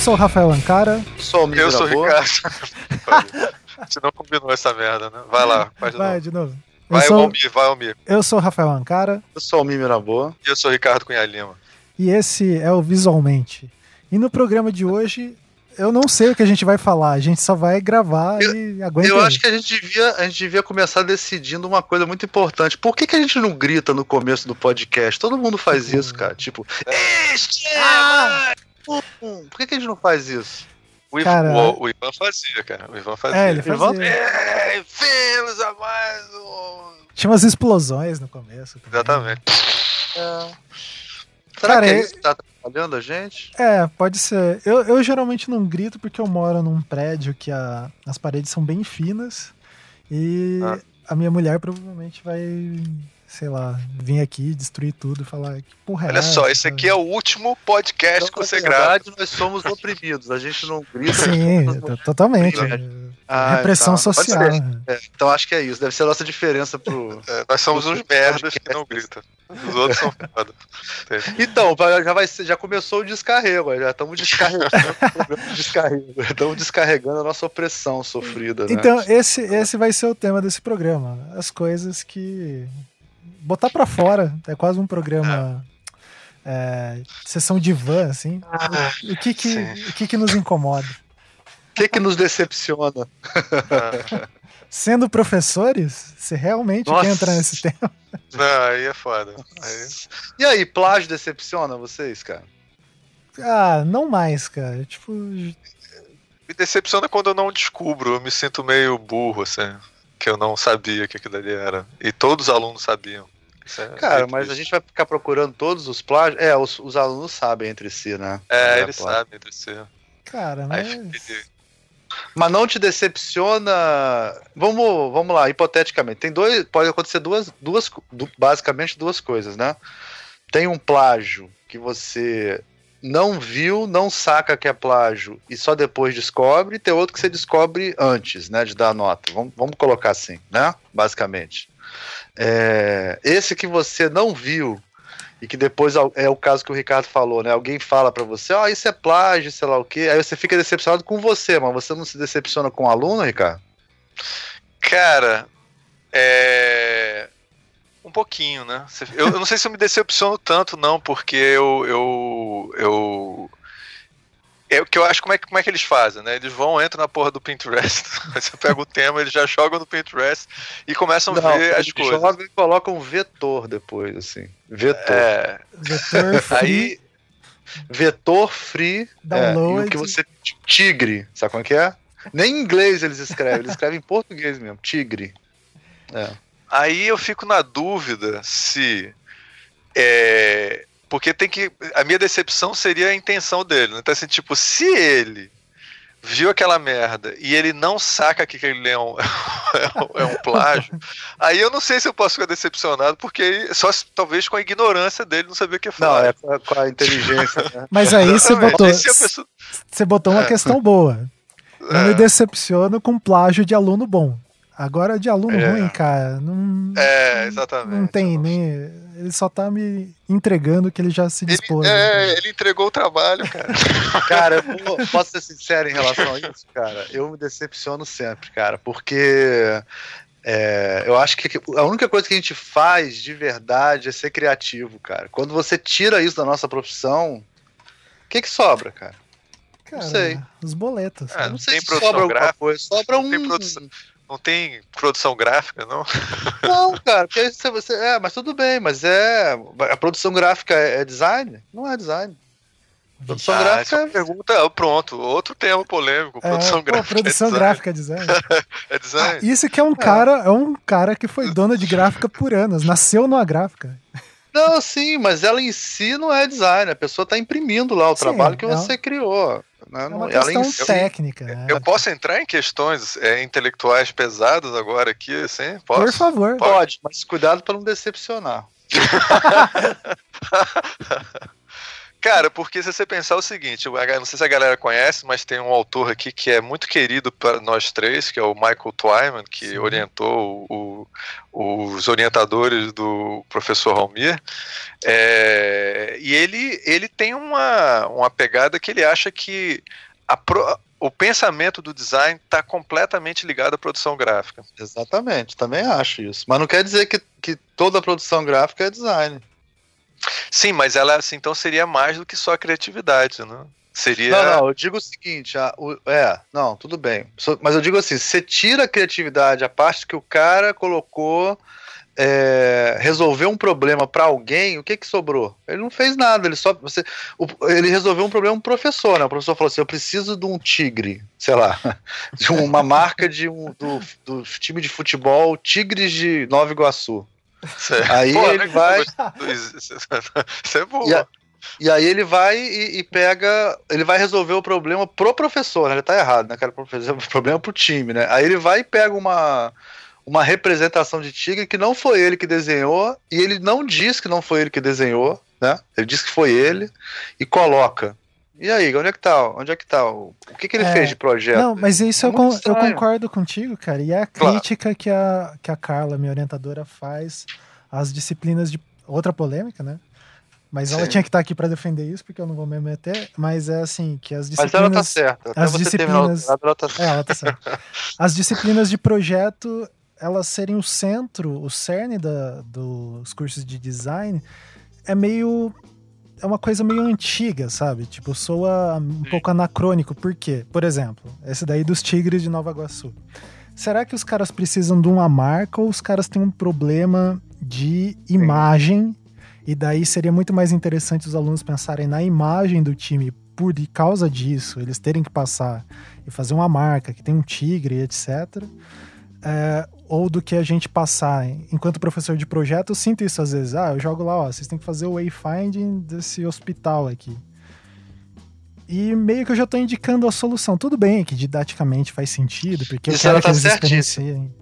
sou o Rafael Ancara. Sou o Eu sou o Ricardo. Você não combinou essa merda, né? Vai lá, faz de Vai novo. de novo. Eu Vai, sou, Almir, vai, Almir. eu sou o Rafael Ancara Eu sou o Mimi Boa. E eu sou o Ricardo Cunha Lima. e esse é o Visualmente. E no programa de hoje, eu não sei o que a gente vai falar, a gente só vai gravar e aguenta Eu aí. acho que a gente, devia, a gente devia começar decidindo uma coisa muito importante. Por que, que a gente não grita no começo do podcast? Todo mundo faz isso, cara. Tipo, este é um. Por que, que a gente não faz isso? O, Ivan, Cara, o, o Ivan fazia, cara. O Ivan fazia. É, ele Ivan- fazia. É, vemos a mais um. Tinha umas explosões no começo. também. Exatamente. Será Cara, que é é- isso que tá atrapalhando a gente? É, pode ser. Eu, eu geralmente não grito porque eu moro num prédio que a- as paredes são bem finas e Ah. a minha mulher provavelmente vai, sei lá, vir aqui destruir tudo e falar que porra é Olha só, essa?" esse aqui é o último podcast que Então, você na grava. verdade, nós somos oprimidos. A gente não grita. Sim, to- totalmente. Ah, Repressão tá. Pode social. ser. É, então acho que é isso. Deve ser a nossa diferença pro. É, nós somos uns merdas que não gritam. Os outros são foda. Então, já, vai ser- já começou o descarrego, já estamos descarregando descarrego. Estamos descarregando a nossa opressão sofrida. Né? Então, esse, esse vai ser o tema desse programa. As coisas que. Botar pra fora. É quase um programa. é, sessão de van, assim. O, o que que, sim. o que que nos incomoda? O que, que nos decepciona? Ah, Sendo professores, você realmente Nossa. quer entrar nesse tema? Não, aí é foda. Aí... E aí, plágio decepciona vocês, cara? Ah, não mais, cara. Tipo, Me decepciona quando eu não descubro. Eu me sinto meio burro, assim. Que eu não sabia que aquilo ali era. E todos os alunos sabiam. Isso é Cara, mas a gente vai ficar procurando todos os plágios. É, os, os alunos sabem entre si, né? É, Não eles plágio. sabem entre si. cara, Aí mas. Mas não te decepciona. Vamos, vamos lá, hipoteticamente. Tem dois. Pode acontecer duas, duas, du- basicamente duas coisas, né? Tem um plágio que você não viu, não saca que é plágio e só depois descobre, e tem outro que você descobre antes, né? De dar nota. Vamos, vamos colocar assim, né? Basicamente. É, esse que você não viu e que depois é o caso que o Ricardo falou, né? Alguém fala pra você, ó, isso é plágio, sei lá o quê. Aí você fica decepcionado com você, mas você não se decepciona com o aluno, Ricardo? Cara, é. Um pouquinho, né? Eu, eu não sei se eu me decepciono tanto, não, porque eu. Eu. eu... É o que eu acho como é, que- como é que eles fazem, né? Eles vão, entram na porra do Pinterest, você pega o tema, eles já jogam no Pinterest e começam a ver as coisas. joga e coloca um vetor depois, assim. Vetor. É, Vetor free, aí, Vetor free. Download. É, e o que você. Tigre, sabe como é que é? Nem em inglês eles escrevem, eles escrevem em português mesmo. Tigre. É. aí eu fico na dúvida se. É, porque tem que. A minha decepção seria a intenção dele. Então, assim, tipo, se ele viu aquela merda e ele não saca que aquele é um, é um, é um plágio, aí eu não sei se eu posso ficar decepcionado, porque só talvez com a ignorância dele não saber o que Não, falar. é com a, com a inteligência, né? Mas aí você botou, pessoa- você botou uma É. questão boa. Eu me É. decepciono com plágio de aluno bom. Agora de aluno É. ruim, cara, não, É, exatamente. não tem nem. Ele só tá me entregando que ele já se dispôs. Ele, é, né? ele entregou o trabalho, cara. Cara, eu posso ser sincero em relação a isso, cara? Eu me decepciono sempre, cara, porque é, eu acho que a única coisa que a gente faz de verdade é ser criativo, cara. Quando você tira isso da nossa profissão, o que que sobra, cara? Cara, sei. Os boletos. Né? Não sei tem se produção sobra alguma gráfica? coisa. Sobra um. Tem produção- Não tem produção gráfica, não? Não, cara, porque aí você, você. É, mas tudo bem, mas é. A produção gráfica é, é design? Não é design. Produção Ah, gráfica essa é pergunta, ah, pronto, outro tema polêmico. É, Produção pô, gráfica. produção é design. gráfica design. É design. Isso que é um cara, é um cara que foi dono de gráfica por anos, nasceu numa gráfica. Não, sim, mas ela em si não é design. A pessoa está imprimindo lá o Sim, trabalho que é um- você criou. Né? É uma questão si- técnica. né? Eu posso entrar em questões é, intelectuais pesadas agora aqui, assim? Por Posso? favor. Pode, mas cuidado para não decepcionar. Cara, porque se você pensar o seguinte, não sei se a galera conhece, mas tem um autor aqui que é muito querido para nós três, que é o Michael Twyman, que Sim. orientou o, os orientadores do professor Almir. É, e ele, ele tem uma, uma pegada que ele acha que a pro, o pensamento do design está completamente ligado à produção gráfica. Exatamente, também acho isso. Mas não quer dizer que, que toda produção gráfica é design. Sim, mas ela assim, então seria mais do que só criatividade, né? Seria. Não, não, eu digo o seguinte, a, o, é, não, tudo bem. Mas eu digo assim, você tira a criatividade, a parte que o cara colocou é, resolver um problema para alguém, o que que sobrou? Ele não fez nada, ele só você, o, ele resolveu um problema um professor, né? O professor falou assim: "Eu preciso de um tigre, sei lá, de uma marca de um do, do time de futebol Tigres de Nova Iguaçu". Certo. Aí Pô, ele vai. Isso é bom. E, e, aí ele vai e, e, pega. Ele vai resolver o problema pro professor, né? Ele tá errado, né? Cara, o problema pro time, né? Aí ele vai e pega uma. Uma representação de tigre que não foi ele que desenhou, e ele não diz que não foi ele que desenhou, né? Ele diz que foi ele e coloca. E aí, onde é que tá? Onde é que tá? O que, que ele é, fez de projeto? Não, mas isso eu, con eu, concordo contigo, cara. E é a crítica claro. que, a, que a Carla, minha orientadora, faz às disciplinas de. Outra polêmica, né? Mas Sim. ela tinha que estar tá aqui para defender isso, porque eu não vou me meter. Mas é assim, que as disciplinas. Mas ela tá certa. As disciplinas. Ela tá certa. É, ela tá certa. As disciplinas de projeto, elas serem o centro, o cerne da, dos cursos de design, é meio é uma coisa meio antiga, sabe? Tipo, soa um pouco anacrônico. Por quê? Por exemplo, esse daí dos Tigres de Nova Iguaçu. Será que os caras precisam de uma marca ou os caras têm um problema de imagem? E daí seria muito mais interessante os alunos pensarem na imagem do time por causa disso, eles terem que passar e fazer uma marca que tem um tigre, etc é, ou do que a gente passar. Enquanto professor de projeto, eu sinto isso às vezes. Ah, eu jogo lá, ó, vocês têm que fazer o wayfinding desse hospital aqui. E meio que eu já estou indicando a solução. Tudo bem que didaticamente faz sentido, porque isso eu quero tá que eles experienciem.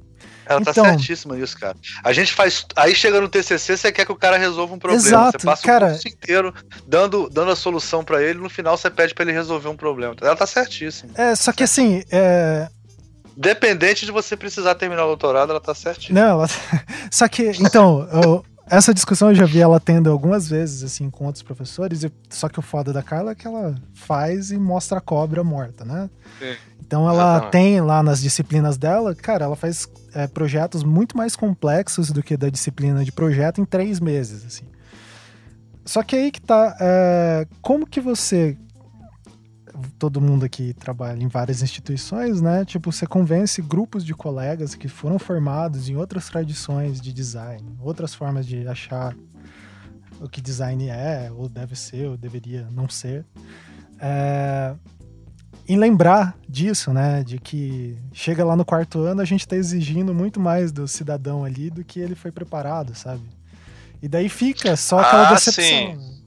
Ela tá então, tá certíssima nisso, cara. A gente faz. Aí chega no TCC, você quer que o cara resolva um problema. Exato, você passa cara, o curso inteiro dando, dando a solução para ele, no final você pede para ele resolver um problema. Ela tá certíssima. É, só que assim, é, Dependente de você precisar terminar o doutorado, ela tá certinha. Não, ela... só que, então, eu, essa discussão eu já vi ela tendo algumas vezes, assim, com outros professores, só que o foda da Carla é que ela faz e mostra a cobra morta, né? Sim. Então ela Exatamente. tem lá nas disciplinas dela, cara, ela faz é, projetos muito mais complexos do que da disciplina de projeto em três meses, assim. Só que aí que tá, é, como que você todo mundo aqui trabalha em várias instituições, né? Tipo, você convence grupos de colegas que foram formados em outras tradições de design, outras formas de achar o que design é, ou deve ser, ou deveria não ser. É, em lembrar disso, né? De que chega lá no quarto ano, a gente está exigindo muito mais do cidadão ali do que ele foi preparado, sabe? E daí fica só aquela ah, decepção. Sim.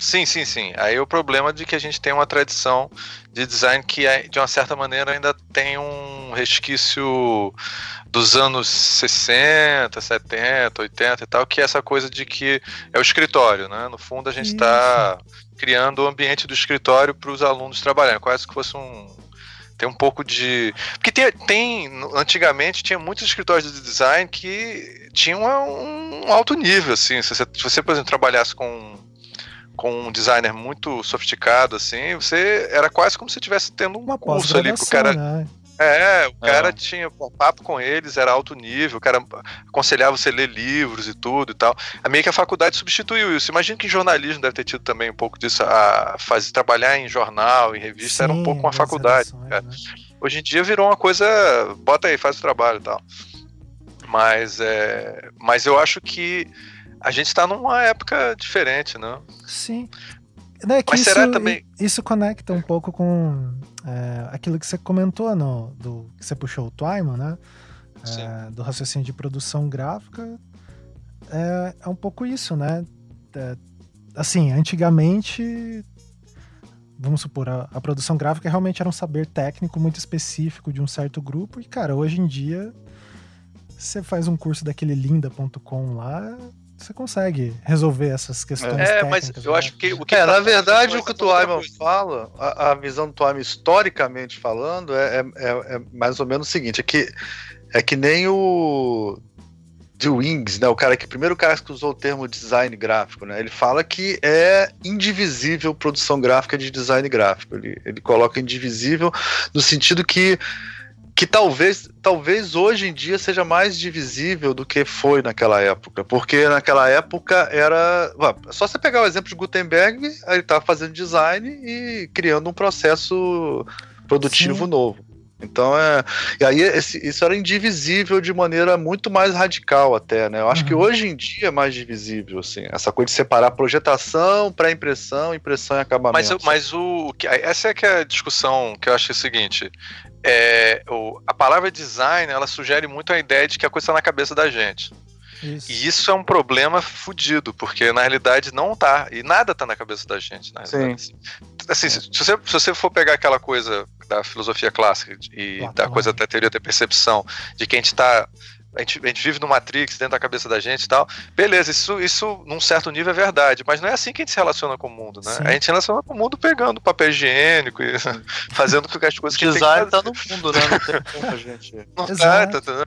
Sim, sim, sim. Aí o problema de que a gente tem uma tradição de design que, é, de uma certa maneira, ainda tem um resquício dos anos 60, 70, 80 e tal, que é essa coisa de que é o escritório, né? No fundo, a gente está criando o ambiente do escritório para os alunos trabalharem, quase que fosse um. Tem um pouco de. Porque tem, tem. Antigamente tinha muitos escritórios de design que tinham um, um alto nível, assim. Se você, se você, por exemplo, trabalhasse com com um designer muito sofisticado, assim, você era quase como se estivesse tendo um Uma curso ali, o cara. Né? É, o cara é. tinha um papo com eles, era alto nível, o cara aconselhava você a ler livros e tudo e tal. A meio que a faculdade substituiu isso. Imagina que jornalismo deve ter tido também um pouco disso, a fazer trabalhar em jornal, em revista, Sim, era um pouco uma faculdade. Né? Hoje em dia virou uma coisa, bota aí, faz o trabalho e tal. Mas, é, mas eu acho que a gente está numa época diferente, né? Sim. Né, Mas isso, será também. Isso conecta um pouco com é, aquilo que você comentou, no, do, que você puxou o Twyman, né? É, do raciocínio de produção gráfica. É, é um pouco isso, né? É, assim, antigamente, vamos supor, a, a, produção gráfica realmente era um saber técnico muito específico de um certo grupo, e, cara, hoje em dia, você faz um curso daquele linda.com lá, você consegue resolver essas questões. É, mas eu acho que o que. É, tá na verdade, o que o Twyman fala, a, a, visão do Twyman historicamente falando, é, é, é, mais ou menos o seguinte: é que, é que nem o. The Wings, né? O cara que primeiro cara que usou o termo design gráfico, né? Ele fala que é indivisível produção gráfica de design gráfico. Ele, ele coloca indivisível no sentido que que talvez, talvez hoje em dia seja mais divisível do que foi naquela época, porque naquela época era. É só você pegar o exemplo de Gutenberg, ele estava fazendo design e criando um processo produtivo Sim. novo. Então é. E aí esse, isso era indivisível de maneira muito mais radical até, né? Eu acho uhum. que hoje em dia é mais divisível, assim. Essa coisa de separar projetação, pré-impressão, impressão e acabamento. Mas, mas o. Essa é que é a discussão que eu acho é o seguinte é, o, a palavra design ela sugere muito a ideia de que a coisa está na cabeça da gente. Isso. E isso é um problema fudido, porque na realidade não tá. E nada tá na cabeça da gente. Na Sim. Assim, assim se, você, se você for pegar aquela coisa da filosofia clássica e da coisa da teoria da percepção, de que a gente está a gente, a gente vive no Matrix dentro da cabeça da gente e tal. Beleza, isso, isso num certo nível é verdade, mas não é assim que a gente se relaciona com o mundo, né? Sim. A gente se relaciona com o mundo pegando papel higiênico e fazendo as coisas que o design tá no mundo, né? Não tem como a gente. Não tá, tá, tá,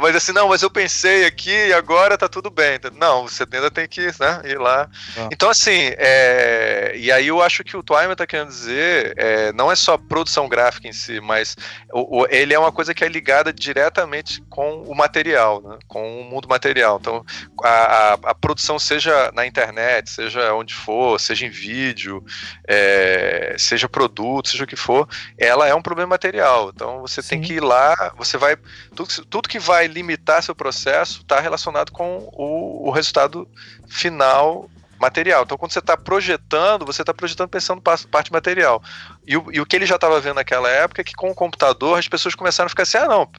mas assim, não, mas eu pensei aqui e agora tá tudo bem. Não, você ainda tem que né, ir lá. Ah. Então, assim, é... e aí eu acho que o Twyman tá querendo dizer, é, não é só produção gráfica em si, mas o, o, ele é uma coisa que é ligada diretamente com o material material, né? com o mundo material. Então, a, a, a, produção, seja na internet, seja onde for, seja em vídeo, é, seja produto, seja o que for, ela é um problema material. Então, você Sim. tem que ir lá, você vai. Tudo, tudo que vai limitar seu processo está relacionado com o, o resultado final material. Então, quando você está projetando, você está projetando pensando parte material. E o, e o que ele já estava vendo naquela época é que com o computador as pessoas começaram a ficar assim: ah, não,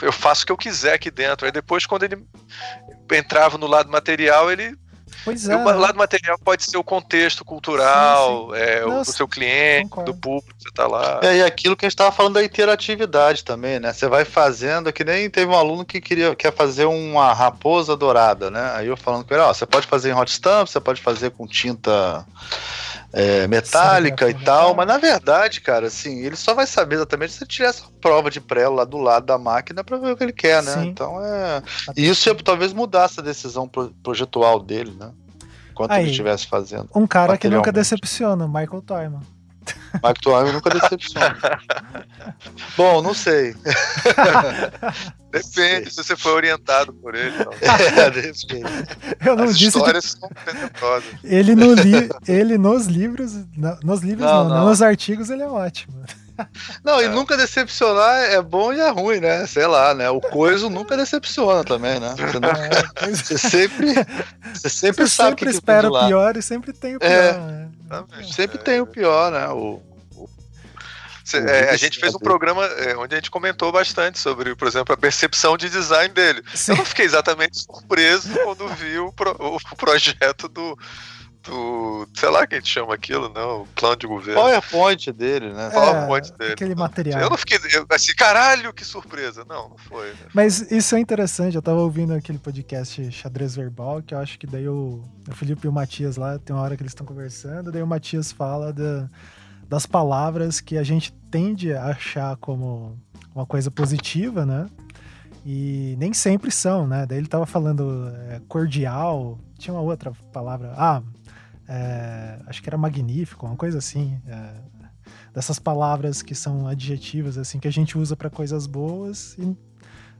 eu faço o que eu quiser aqui dentro. Aí depois, quando ele entrava no lado material, ele Pois é. O lado material pode ser o contexto cultural, sim, sim. É, Nossa, o seu cliente, concordo. do público que você está lá. É, e aquilo que a gente estava falando da interatividade também, né? Você vai fazendo, é que nem teve um aluno que queria quer fazer uma raposa dourada, né? Aí eu falando com ele, ó, você pode fazer em hot stamp, você pode fazer com tinta é, metálica Sim, e tal, mas na verdade, cara, assim, ele só vai saber exatamente se ele tiver essa prova de prelo lá do lado da máquina para ver o que ele quer, né? Sim. Então é. E isso ia, talvez mudasse a decisão projetual dele, né? Enquanto Aí, ele estivesse fazendo. Um cara que nunca decepciona, Michael Toyman. Michael Toyman nunca decepciona. Bom, não sei. Depende se você foi orientado por ele. É, depende. Eu não As disse histórias que... ele, no li... ele nos livros, nos livros não, não, não, nos artigos ele é ótimo. Não, e é. nunca decepcionar é bom e é ruim, né? Sei lá, né? O coiso nunca decepciona também, né? Você, nunca... é, você sempre, você sempre você sabe sempre que espera o pior e sempre tem o pior. É, né? Sempre tem o pior, né? O, é, a gente fez um programa é, onde a gente comentou bastante sobre, por exemplo, a percepção de design dele. Sim. Eu não fiquei exatamente surpreso quando vi o, pro, o projeto do, do. Sei lá quem chama aquilo, não? O plano de governo. Qual é dele, né? É, PowerPoint dele. Aquele material. Eu não fiquei eu, assim, caralho, que surpresa. Não, não foi. Né? Mas isso é interessante. Eu tava ouvindo aquele podcast Xadrez Verbal, que eu acho que daí o, o Felipe e o Matias lá, tem uma hora que eles estão conversando, daí o Matias fala da, das palavras que a gente tende a achar como uma coisa positiva, né? E nem sempre são, né? Daí ele tava falando é, cordial, tinha uma outra palavra. Ah, é, acho que era magnífico, uma coisa assim. É, dessas palavras que são adjetivas, assim, que a gente usa para coisas boas e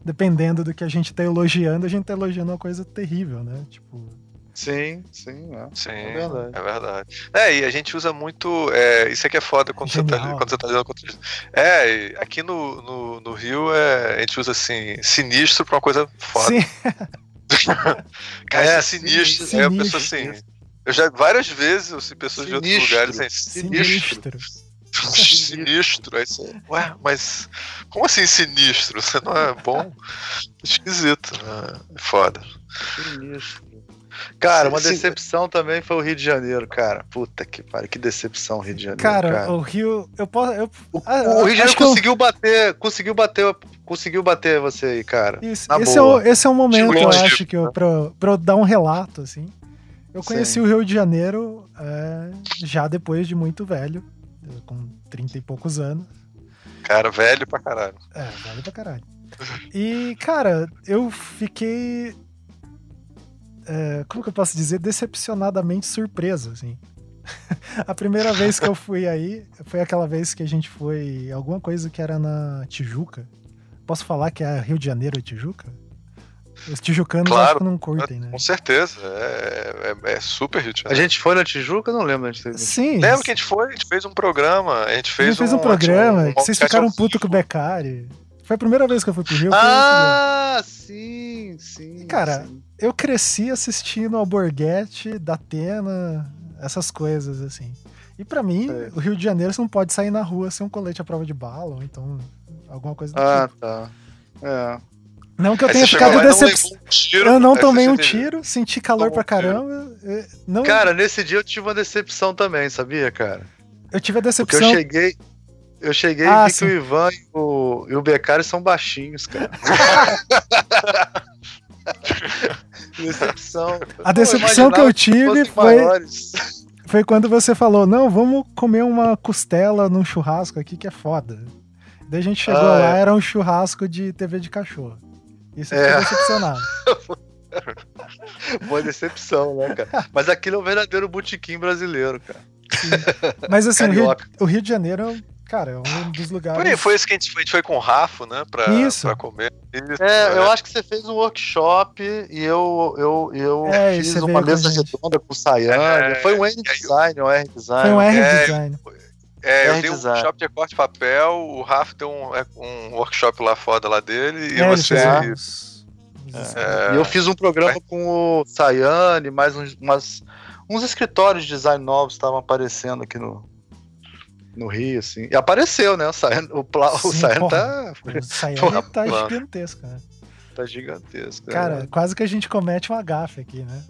dependendo do que a gente tá elogiando, a gente tá elogiando uma coisa terrível, né? Tipo. Sim, sim, é. sim, é verdade. É verdade. É, e a gente usa muito. É, isso aqui é foda quando você, tá, quando você tá dizendo contra. É, aqui no, no, no Rio é, a gente usa assim, sinistro pra uma coisa foda. Sim. Cara, é, é sinistro. sinistro. É a pessoa assim. Eu já várias vezes eu sei pessoas sinistro, de outros lugares assim, sinistro. Sinistro. Aí você, ué, mas como assim sinistro? Você não é bom? Esquisito, né? É foda. Sinistro. Cara, uma decepção também foi o Rio de Janeiro, cara. Puta que pariu, que decepção o Rio de Janeiro. Cara, cara. o Rio. Eu posso. Eu, o, ah, o, Rio de Janeiro conseguiu eu... bater. Conseguiu bater conseguiu bater você aí, cara. Isso, Na esse, é boa. o, esse é um momento, eu acho, que eu, pra, pra eu dar um relato, assim. Eu conheci Sim. o Rio de Janeiro é, já depois de muito velho, com 30 e poucos anos. Cara, velho pra caralho. É, vale pra caralho. E, cara, eu fiquei. é, como que eu posso dizer? Decepcionadamente surpreso, assim. a primeira vez que eu fui aí foi aquela vez que a gente foi. Alguma coisa que era na Tijuca. Posso falar que é Rio de Janeiro e Tijuca? Os tijucanos Claro. acho que não curtem, né? Com certeza. É, é- é super Rio de A gente foi na Tijuca? Eu não lembro onde teve. Sim. Lembra que a gente foi? A gente fez um programa. A gente a fez, gente fez um, programa um que vocês ficaram ao puto com o. Beccari. Foi a primeira vez que eu fui pro Rio. Ah, sim, sim. Cara, sim. eu cresci assistindo Alborguete, Datena, essas coisas, assim. E pra mim, É. o Rio de Janeiro você não pode sair na rua sem um colete à prova de bala, ou então alguma coisa do Ah, tipo. tá. É. Não que eu Aí tenha ficado decepcionado. um Eu não tomei um teve- tiro, senti calor Tomou pra caramba. Não, Cara, nesse dia eu tive uma decepção também, sabia, cara? eu tive a Porque eu decepção. cheguei. Eu cheguei Ah, e vi sim. que o Ivan e o, e o Beccari são baixinhos, cara. decepção. A decepção que eu tive foi, foi quando você falou: não, vamos comer uma costela num churrasco aqui que é foda. Daí a gente chegou Ah, lá, é. era um churrasco de TV de cachorro. Isso eu É. fiquei decepcionado. Boa decepção, né, cara? Mas aquilo é o verdadeiro botequim brasileiro, cara. Mas assim, o Rio, o Rio de Janeiro, cara, é um dos lugares. Foi, foi esse que a gente foi, a gente foi com o Rafa, né? Pra, Isso. pra comer. Isso, É, eu né? acho que você fez um workshop e eu, eu, eu É, fiz uma mesa redonda com o Sayane. É, Foi um N e aí- design, um R design. Foi um R É, design. É, eu É dei um design. workshop de corte de papel, o Rafa deu um, é, um workshop lá foda lá dele, e É, você. É. É. E eu fiz um programa com o Sayane, mais uns, umas, uns escritórios de design novos estavam aparecendo aqui no, no Rio, assim. E apareceu, né? O Sayane, o, pla, o Sim, Sayane porra. tá, O Sayane Porra, tá gigantesco, né? tá gigantesco. Cara, né? quase que a gente comete uma gafe aqui, né?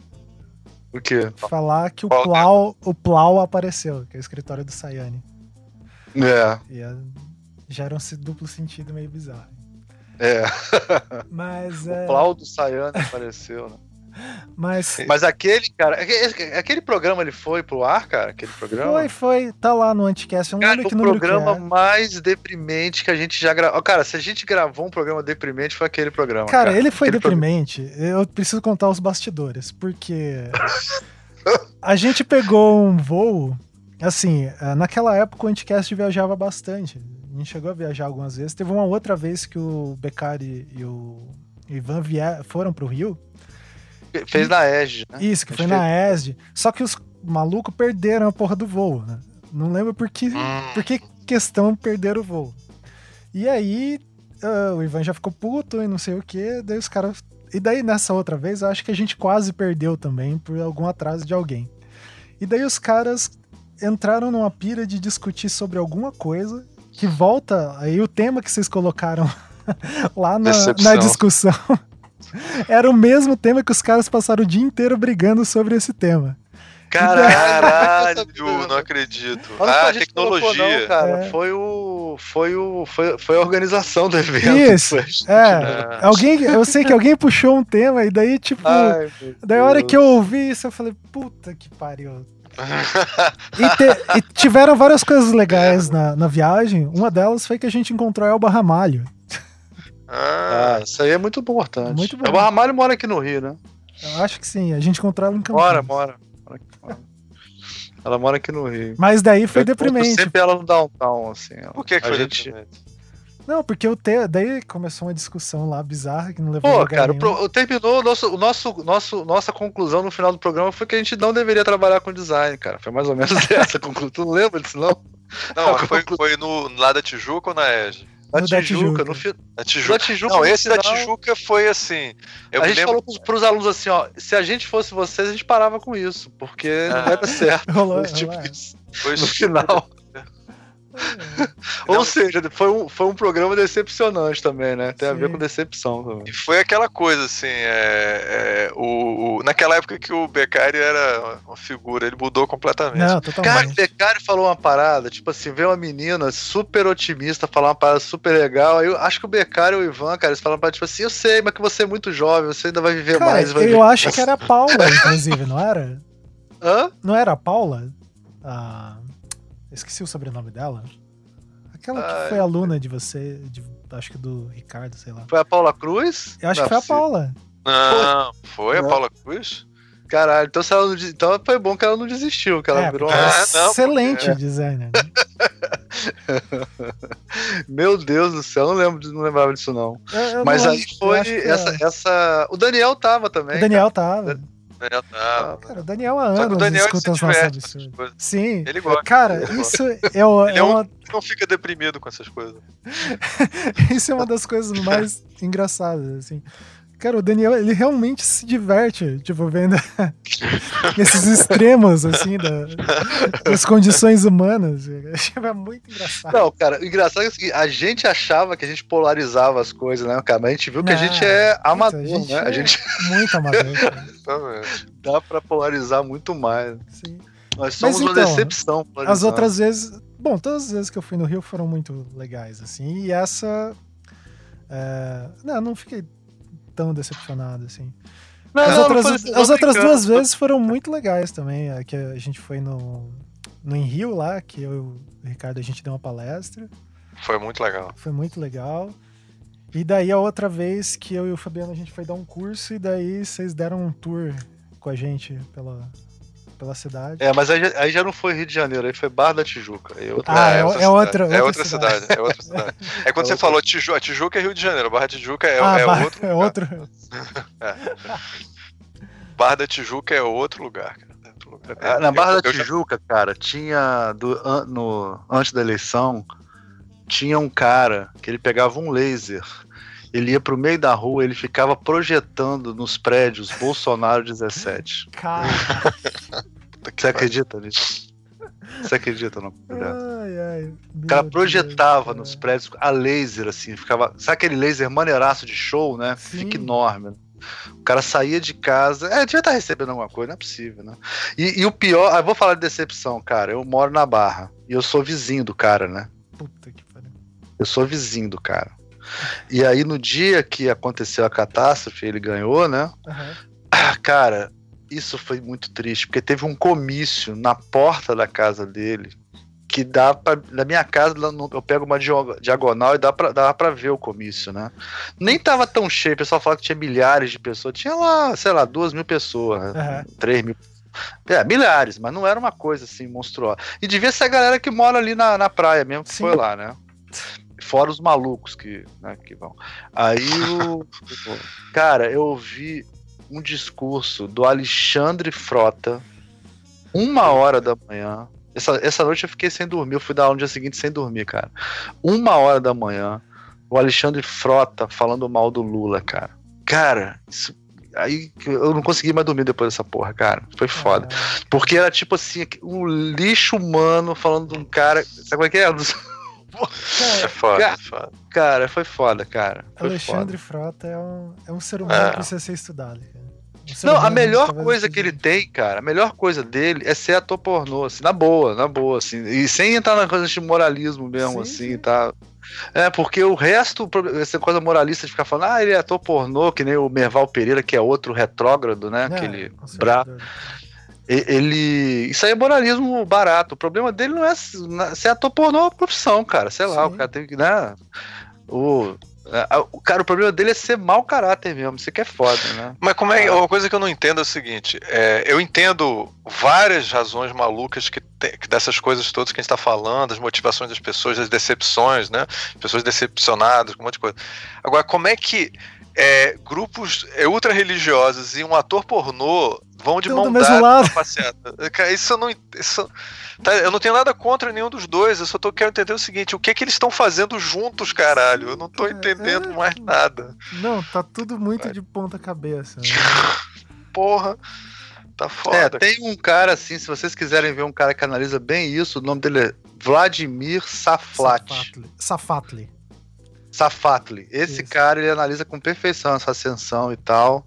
o quê? Falar que o Qual Plau, o Plau apareceu, que é o escritório do Sayane. É, E é, gera um duplo sentido meio bizarro. é. Mas é. O Plau do Sayane apareceu, né? Mas Mas aquele, cara, aque- aquele programa ele foi pro ar, cara? Aquele programa? foi, foi. Tá lá no Anticast. Eu não Cara, lembro o que número programa é. mais deprimente que a gente já gravou. Cara, se a gente gravou um programa deprimente, foi aquele programa. Cara, ele foi Aquele deprimente. Eu preciso contar os bastidores, porque a gente pegou um voo. Assim, eh, naquela época o Anticast viajava bastante. A gente chegou a viajar algumas vezes. Teve uma outra vez que o Beccari e o Ivan vier, foram pro Rio. Fez na Edge, né? Isso, que foi na ESD. Só que os malucos perderam a porra do voo, né? Não lembro por que, Hum. por que questão perderam o voo. E aí, ah, o Ivan já ficou puto e não sei o que, daí os caras. E daí nessa outra vez, eu acho que a gente quase perdeu também por algum atraso de alguém. E daí os caras entraram numa pira de discutir sobre alguma coisa que volta aí o tema que vocês colocaram lá na, na discussão. Era o mesmo tema que os caras passaram o dia inteiro brigando sobre esse tema. Caralho, não acredito. Foi Ah, a que colocou, tecnologia. não, cara. É. Foi o. Foi o. Foi, foi a organização do evento. Isso, Foi É, né? alguém, eu sei que alguém puxou um tema e daí, tipo, Ai, meu daí a hora que eu ouvi isso, eu falei, puta que pariu. E, te- e tiveram várias coisas legais na, na viagem. Uma delas foi que a gente encontrou Elba Ramalho. Ah, Ah, isso aí é muito importante. Muito bom. O Ramalho mora aqui no Rio, né? Eu acho que sim, a gente encontrou ela em Campinas. Mora, mora. Mora aqui, mora. Ela mora aqui no Rio. Mas daí foi Eu deprimente. sempre ela no downtown, assim. por que, que a foi gente... deprimente? Não, porque o te... daí começou uma discussão lá bizarra que não levou a Pô, lugar cara, o pro- terminou o nosso, o nosso, nosso, nossa conclusão no final do programa foi que a gente não deveria trabalhar com design, cara. Foi mais ou menos essa a conclusão. Tu não lembra disso, não? Não, foi, foi no, lá da Tijuca ou na EG? Na No da Tijuca, Tijuca. no fi... Na Tijuca. Da Tijuca, Não, esse da final- Tijuca foi assim. Eu a gente lembro. falou pros, pros alunos assim, ó, se a gente fosse vocês, a gente parava com isso, porque não Ah. vai dar certo. Rolou, Foi tipo rolou, é. isso. Foi No final. Ou seja, foi um, foi um programa decepcionante também, né? Tem Sim. a ver com decepção também. E foi aquela coisa, assim, é, é o, o, naquela época que o Beccari era uma figura, ele mudou completamente. Não. Cara, o Beccari falou uma parada, tipo assim, veio uma menina super otimista falar uma parada super legal, aí eu acho que o Beccari e o Ivan, cara, eles falam pra tipo assim, eu sei, mas que você é muito jovem, você ainda vai viver cara, mais. Vai eu viver. acho que era a Paula, inclusive, não era? Hã? Não era a Paula? Ah, esqueci o sobrenome dela. Aquela que foi aluna de você, de, acho que do Ricardo, sei lá. Foi a Paula Cruz? Eu acho não, que foi a Paula. Não, foi a Paula Cruz? Caralho, então, se ela não, então foi bom que ela não desistiu, que ela é, virou uma... ah, não, excelente porque... designer. Né? Meu Deus do céu, eu não lembro, não lembrava disso não. Eu, Mas aí foi essa, é. essa. O Daniel tava também. O Daniel cara. tava. Daniel tá. Cara, o Daniel há anos Daniel escuta as nossas absurdas. Sim. Ele gosta. Cara, ele isso gosta. é, o, é, é uma... não fica deprimido com essas coisas. isso é uma das coisas mais engraçadas, assim. Cara, o Daniel, ele realmente se diverte, tipo, vendo esses extremos, assim, da, das condições humanas. É muito engraçado. Não, cara, o engraçado é o seguinte, a gente achava que a gente polarizava as coisas, né, cara? Mas a gente viu que Não, a gente é amador, a gente né? A gente... É muito amador. Dá pra polarizar muito mais. Sim. Nós somos Mas, então, uma decepção. As outras vezes... Bom, todas as vezes que eu fui no Rio foram muito legais, assim. E essa... É... Não, não fiquei tão decepcionado, assim. Não, as não, outras, não assim, as outras duas vezes foram muito legais também. A que a gente foi no, no Em Rio lá, que eu e o Ricardo a gente deu uma palestra. Foi muito legal. Foi muito legal. E daí a outra vez que eu e o Fabiano a gente foi dar um curso e daí vocês deram um tour com a gente pela, pela cidade. É, mas aí, aí, já não foi Rio de Janeiro, aí foi Barra da Tijuca. É outra, ah, é, é, outra, é outra, é outra cidade. cidade. É outra cidade. É quando é você outra... falou Tijuca, Tijuca é Rio de Janeiro, Barra da Tijuca é, ah, é Barra, outro. É outro. é. Barra da Tijuca é outro lugar, cara. É, na Barra eu, da Tijuca, já... cara, tinha do, an, no, antes da eleição, tinha um cara que ele pegava um laser ele ia pro meio da rua, ele ficava projetando nos prédios Bolsonaro 17. Cara. Você acredita nisso? Você acredita no ai, ai, O cara projetava Deus, nos prédios a laser, assim, ficava. Sabe aquele laser maneiraço de show, né? Sim. Fica enorme. O cara saía de casa. É, devia estar tá recebendo alguma coisa, não é possível, né? E, e o pior, eu vou falar de decepção, cara. Eu moro na Barra. E eu sou vizinho do cara, né? Puta que pariu. Eu sou vizinho do cara. E aí, no dia que aconteceu a catástrofe, ele ganhou, né? Uhum. Cara, isso foi muito triste, porque teve um comício na porta da casa dele que dá pra, na minha casa eu pego uma diagonal e dá pra, dá pra ver o comício, né? Nem tava tão cheio, o pessoal fala que tinha milhares de pessoas, tinha lá, sei lá, duas mil pessoas, uhum. três mil é, milhares, mas não era uma coisa assim monstruosa. E devia ser a galera que mora ali na, na praia mesmo, que Sim. foi lá, né? Fora os malucos que, né, que vão. Aí o. cara, eu ouvi um discurso do Alexandre Frota, uma hora da manhã. Essa, essa noite eu fiquei sem dormir, eu fui dar aula no dia seguinte sem dormir, cara. Uma hora da manhã, o Alexandre Frota falando mal do Lula, cara. Cara, isso aí eu não consegui mais dormir depois dessa porra, cara. Foi foda. Porque era tipo assim, um lixo humano falando de um cara. Sabe como é que é? É foda, cara, é foda. Cara, foi foda, cara. Foi Alexandre foda. Frota é um, é um ser humano é. que precisa ser estudado, cara. Um não, a melhor coisa que ele tem, cara, a melhor coisa dele é ser ator pornô, assim, na boa, na boa, assim, e sem entrar na coisa de moralismo mesmo, sim, assim, sim. tá? É, porque o resto, essa coisa moralista de ficar falando, ah, ele é ator pornô, que nem o Merval Pereira, que é outro retrógrado, né? É, aquele brabo ele. Isso aí é moralismo barato. O problema dele não é ser ator pornô profissão, cara. Sei lá, Sim. o cara tem que. Né? O. O cara, o problema dele é ser mau caráter mesmo, isso que é foda, né? Mas como é. Uma coisa que eu não entendo é o seguinte: é, eu entendo várias razões malucas que, tem, que dessas coisas todas que a gente tá falando, as motivações das pessoas, as decepções, né? Pessoas decepcionadas, um monte de coisa. Agora, como é que é, grupos é, ultra religiosos e um ator pornô vão de mão dada passeata. Isso eu não. Isso, tá, eu não tenho nada contra nenhum dos dois. Eu só tô querendo entender o seguinte: o que é que eles estão fazendo juntos, caralho? Eu não tô é, entendendo é, mais nada. Não, tá tudo muito Vai. de ponta cabeça. Né? Porra. Tá foda. É, tem um cara assim, se vocês quiserem ver um cara que analisa bem isso, o nome dele é Vladimir Saflat. Safatli. Safatli. Esse isso. cara, ele analisa com perfeição essa ascensão e tal.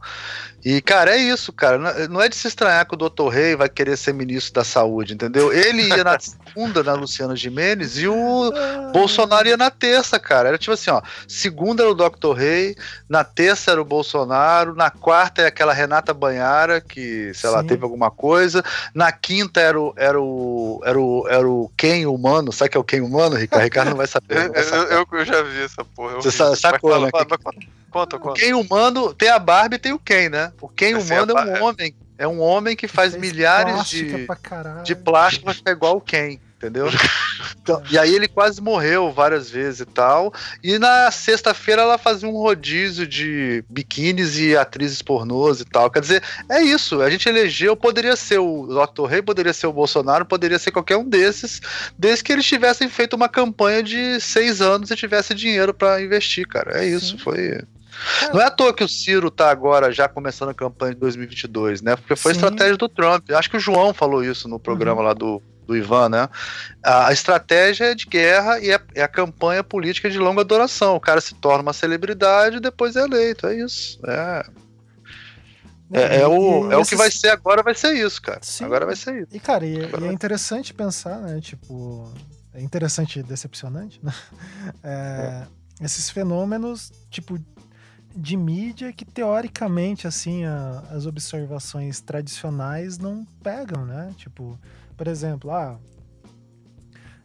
E, cara, é isso, cara. Não é de se estranhar que o doutor Rei vai querer ser ministro da saúde, entendeu? Ele ia na segunda, na Luciana Gimenez, e o Bolsonaro ia na terça, cara. Era tipo assim, ó. Segunda era o doutor Rei, na terça era o Bolsonaro, na quarta é aquela Renata Banhara, que, sei Sim. lá, teve alguma coisa. Na quinta era o, era o, era o, era o Ken humano. Sabe que é o Ken humano, Ricardo? Ricardo não vai saber. Não vai saber. eu, eu, eu, já vi essa porra. Você sabe, sacou, né? Conta, conta. O Ken humano tem a Barbie e tem o Ken, né? O Ken humano é, um homem. É um homem que faz milhares de, de plástico pra ficar igual o Ken, entendeu? Então, e aí ele quase morreu várias vezes e tal. E na sexta-feira ela fazia um rodízio de biquínis e atrizes pornôs e tal. Quer dizer, é isso. A gente elegeu, poderia ser o Dr. Rei, poderia ser o Bolsonaro, poderia ser qualquer um desses, desde que eles tivessem feito uma campanha de seis anos e tivesse dinheiro para investir, cara. É isso, Sim. foi. Não é à toa que o Ciro tá agora já começando a campanha de 2022, né? Porque foi Sim. estratégia do Trump. Acho que o João falou isso no programa uhum. lá do, do Ivan, né? A, estratégia é de guerra e é, é, a campanha política de longa duração. O cara se torna uma celebridade e depois é eleito. É isso. É. É, é, o, é o que vai ser agora, vai ser isso, cara. Sim. Agora vai ser isso. E, cara, e, e é interessante pensar, né? Tipo, é interessante e decepcionante, né? É, é. Esses fenômenos, tipo, de mídia que teoricamente assim a, as observações tradicionais não pegam, né? Tipo, por exemplo, ah,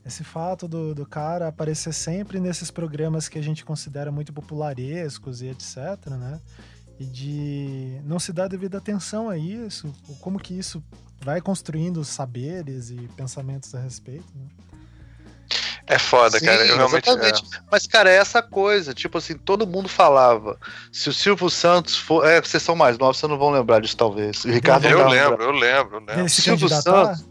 esse fato do, do cara aparecer sempre nesses programas que a gente considera muito popularescos e etc, né? E de não se dar devida atenção a isso, como que isso vai construindo saberes e pensamentos a respeito, né? É foda, Sim, cara. Eu realmente, exatamente. É. Mas, cara, é essa coisa. Tipo assim, todo mundo falava. Se o Silvio Santos for. É, vocês são mais novos, vocês não vão lembrar disso, talvez. O Ricardo eu, lembro, eu lembro, eu lembro, Silvio Santos.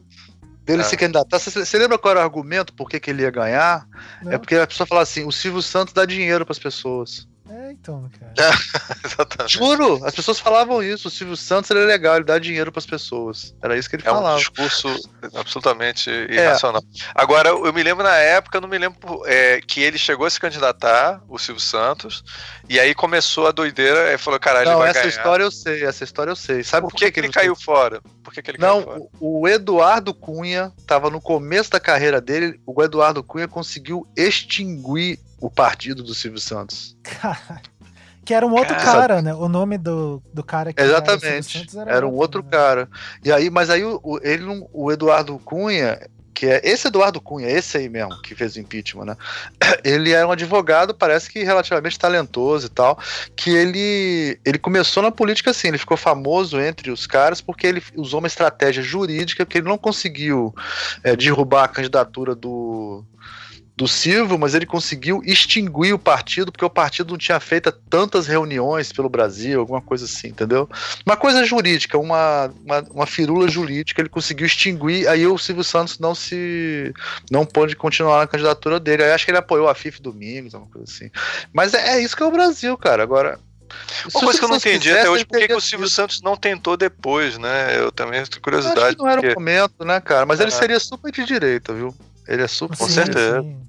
Dele é. se candidatar. Você, você lembra qual era o argumento por que, que ele ia ganhar? Não. É porque a pessoa fala assim: o Silvio Santos dá dinheiro para as pessoas. É, então, cara. Exatamente. Juro, as pessoas falavam isso. O Silvio Santos ele é legal, ele dá dinheiro para as pessoas. Era isso que ele é falava. É um discurso absolutamente irracional. É. Agora, eu me lembro na época, não me lembro é, que ele chegou a se candidatar, o Silvio Santos, e aí começou a doideira e falou: caralho, não, ele vai essa ganhar. história eu sei, essa história eu sei. Sabe por, por que, que, que, ele caiu fora? Por que, que ele não, caiu fora? O Eduardo Cunha estava no começo da carreira dele. O Eduardo Cunha conseguiu extinguir o partido do Silvio Santos. Caralho. Que era um outro cara, cara né? O nome do, do cara que Exatamente. Era, era, um outro, né? cara. E aí, mas aí o, ele, o Eduardo Cunha, que é esse Eduardo Cunha, esse aí mesmo, que fez o impeachment, né? Ele é um advogado, parece que relativamente talentoso e tal, que ele, ele começou na política assim, ele ficou famoso entre os caras porque ele usou uma estratégia jurídica que ele não conseguiu é, derrubar a candidatura do do Silvio, mas ele conseguiu extinguir o partido, porque o partido não tinha feito tantas reuniões pelo Brasil, alguma coisa assim, entendeu? Uma coisa jurídica, uma, uma, uma firula jurídica, ele conseguiu extinguir, aí o Silvio Santos não se. não pôde continuar na candidatura dele. Aí acho que ele apoiou a FIF Domingos, alguma coisa assim. Mas é, é isso que é o Brasil, cara. Agora. Uma coisa que eu não entendi até hoje, por que o Silvio Santos não tentou depois, né? Eu também tenho curiosidade. Acho que não era o momento, né, cara? Mas é. ele seria super de direita, viu? Ele é super. Com certeza. Sim.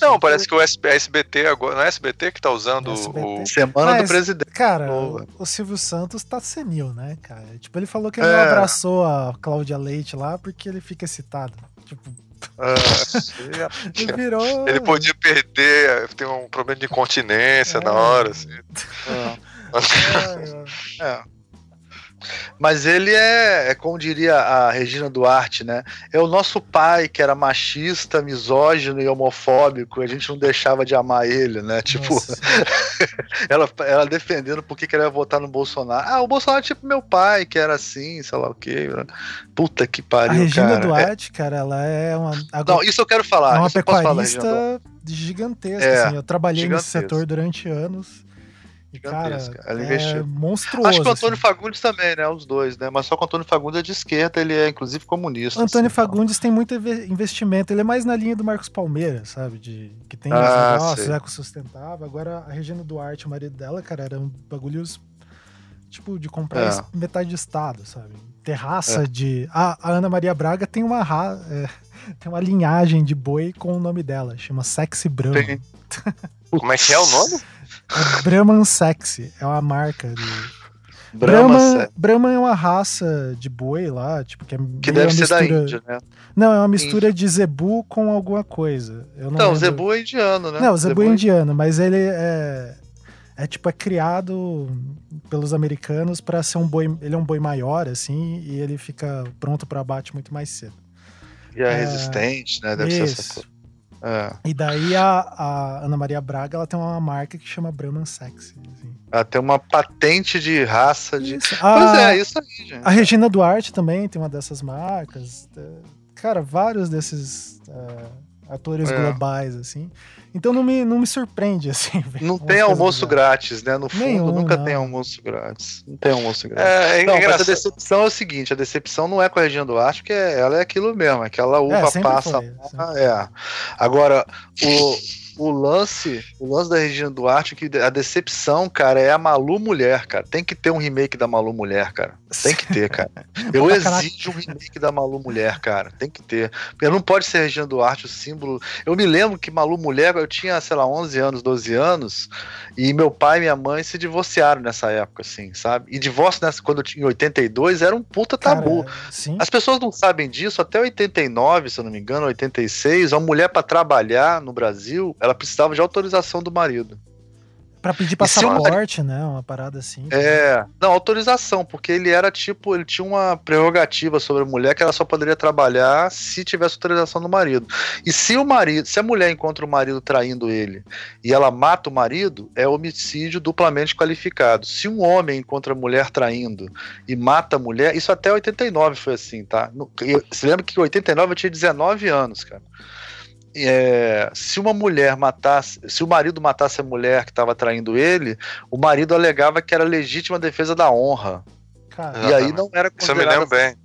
Não, parece que o SBT agora. Não é SBT que tá usando SBT. o. Semana Mas, do presidente. Cara, o, o, Silvio Santos tá senil, né, cara? Tipo, ele falou que ele é. não abraçou a Cláudia Leite lá porque ele fica excitado. Tipo. É, ele virou. Ele podia perder, tem um problema de incontinência é. na hora, assim. É. é. Mas ele é, é, como diria a Regina Duarte, né? É o nosso pai que era machista, misógino e homofóbico. A gente não deixava de amar ele, né? Tipo, ela, ela defendendo por que ela ia votar no Bolsonaro. Ah, o Bolsonaro é tipo meu pai, que era assim, sei lá o quê. Puta que pariu, a Regina cara. Duarte, é... cara, ela é uma. Não, isso eu quero falar. É uma pecuarista falar, gigantesca. É, assim. Eu trabalhei gigantesca. nesse setor durante anos. Gigantesca. Cara, ela investiu. É monstruoso. Acho que o Antônio assim. Fagundes também, né? Os dois, né? Mas só que o Antônio Fagundes é de esquerda, ele é inclusive comunista. O Antônio assim, Fagundes então. tem muito investimento, ele é mais na linha do Marcos Palmeira, sabe? De, que tem ah, os negócios, eco sustentável. Agora a Regina Duarte, o marido dela, cara, eram bagulhos tipo, de comprar é. metade de estado, sabe? Terraça é. de. A, a, Ana Maria Braga tem uma, ra... é, tem uma linhagem de boi com o nome dela, chama Sexy Brahman. Tem. Como é que é o nome? É Brahman Sexy, é uma marca de. Brahman, Brahman é uma raça de boi lá, tipo, que é Que deve ser da Índia, né? Não, é uma mistura Índia. de zebu com alguma coisa. Eu não, não o zebu é indiano, né? Não, o zebu, zebu é, é indiano, mas ele é é tipo é criado pelos americanos para ser um boi, ele é um boi maior assim e ele fica pronto para abate muito mais cedo. E é, é resistente, né? Deve isso. ser essa coisa. É. E daí a, a, Ana Maria Braga ela tem uma marca que chama Brahman Sexy. Assim. Ela tem uma patente de raça de. Isso. A, pois é, isso aí, gente. A Regina Duarte também tem uma dessas marcas. Cara, vários desses uh, atores é. globais, assim. Então não me, não me surpreende, assim. Não tem almoço grátis, né? No fundo, Nenhum, nunca não. tem almoço grátis. Não tem almoço grátis. É, é não, mas a decepção é o seguinte: a decepção não é com a Regina Duarte, porque ela é aquilo mesmo, aquela uva é, passa. Foi, é. Agora, o o lance, o lance da Regina Duarte, que a decepção, cara, é a Malu Mulher, cara. Tem que ter um remake da Malu Mulher, cara. Tem que ter, cara. Eu exijo um remake da Malu Mulher, cara. Tem que ter. Porque não pode ser Regina Duarte o símbolo. Eu me lembro que Malu Mulher, eu tinha, sei lá, 11 anos, 12 anos, e meu pai e minha mãe se divorciaram nessa época, assim, sabe? E divórcio nessa, quando eu tinha 82 era um puta tabu. Cara, As pessoas não sabem disso, até 89, se eu não me engano, 86, uma mulher para trabalhar no Brasil, ela precisava de autorização do marido. Pra pedir passaporte, né? Uma parada assim. É. Não, autorização, porque ele era tipo, ele tinha uma prerrogativa sobre a mulher que ela só poderia trabalhar se tivesse autorização do marido. E se o marido, se a mulher encontra o marido traindo ele e ela mata o marido, é homicídio duplamente qualificado. Se um homem encontra a mulher traindo e mata a mulher, isso até 89 foi assim, tá? Você lembra que em 89 eu tinha 19 anos, cara é, se uma mulher matasse, se o marido matasse a mulher que estava traindo ele, o marido alegava que era legítima defesa da honra. Caramba. E aí não era considerado. Isso eu me lembro bem.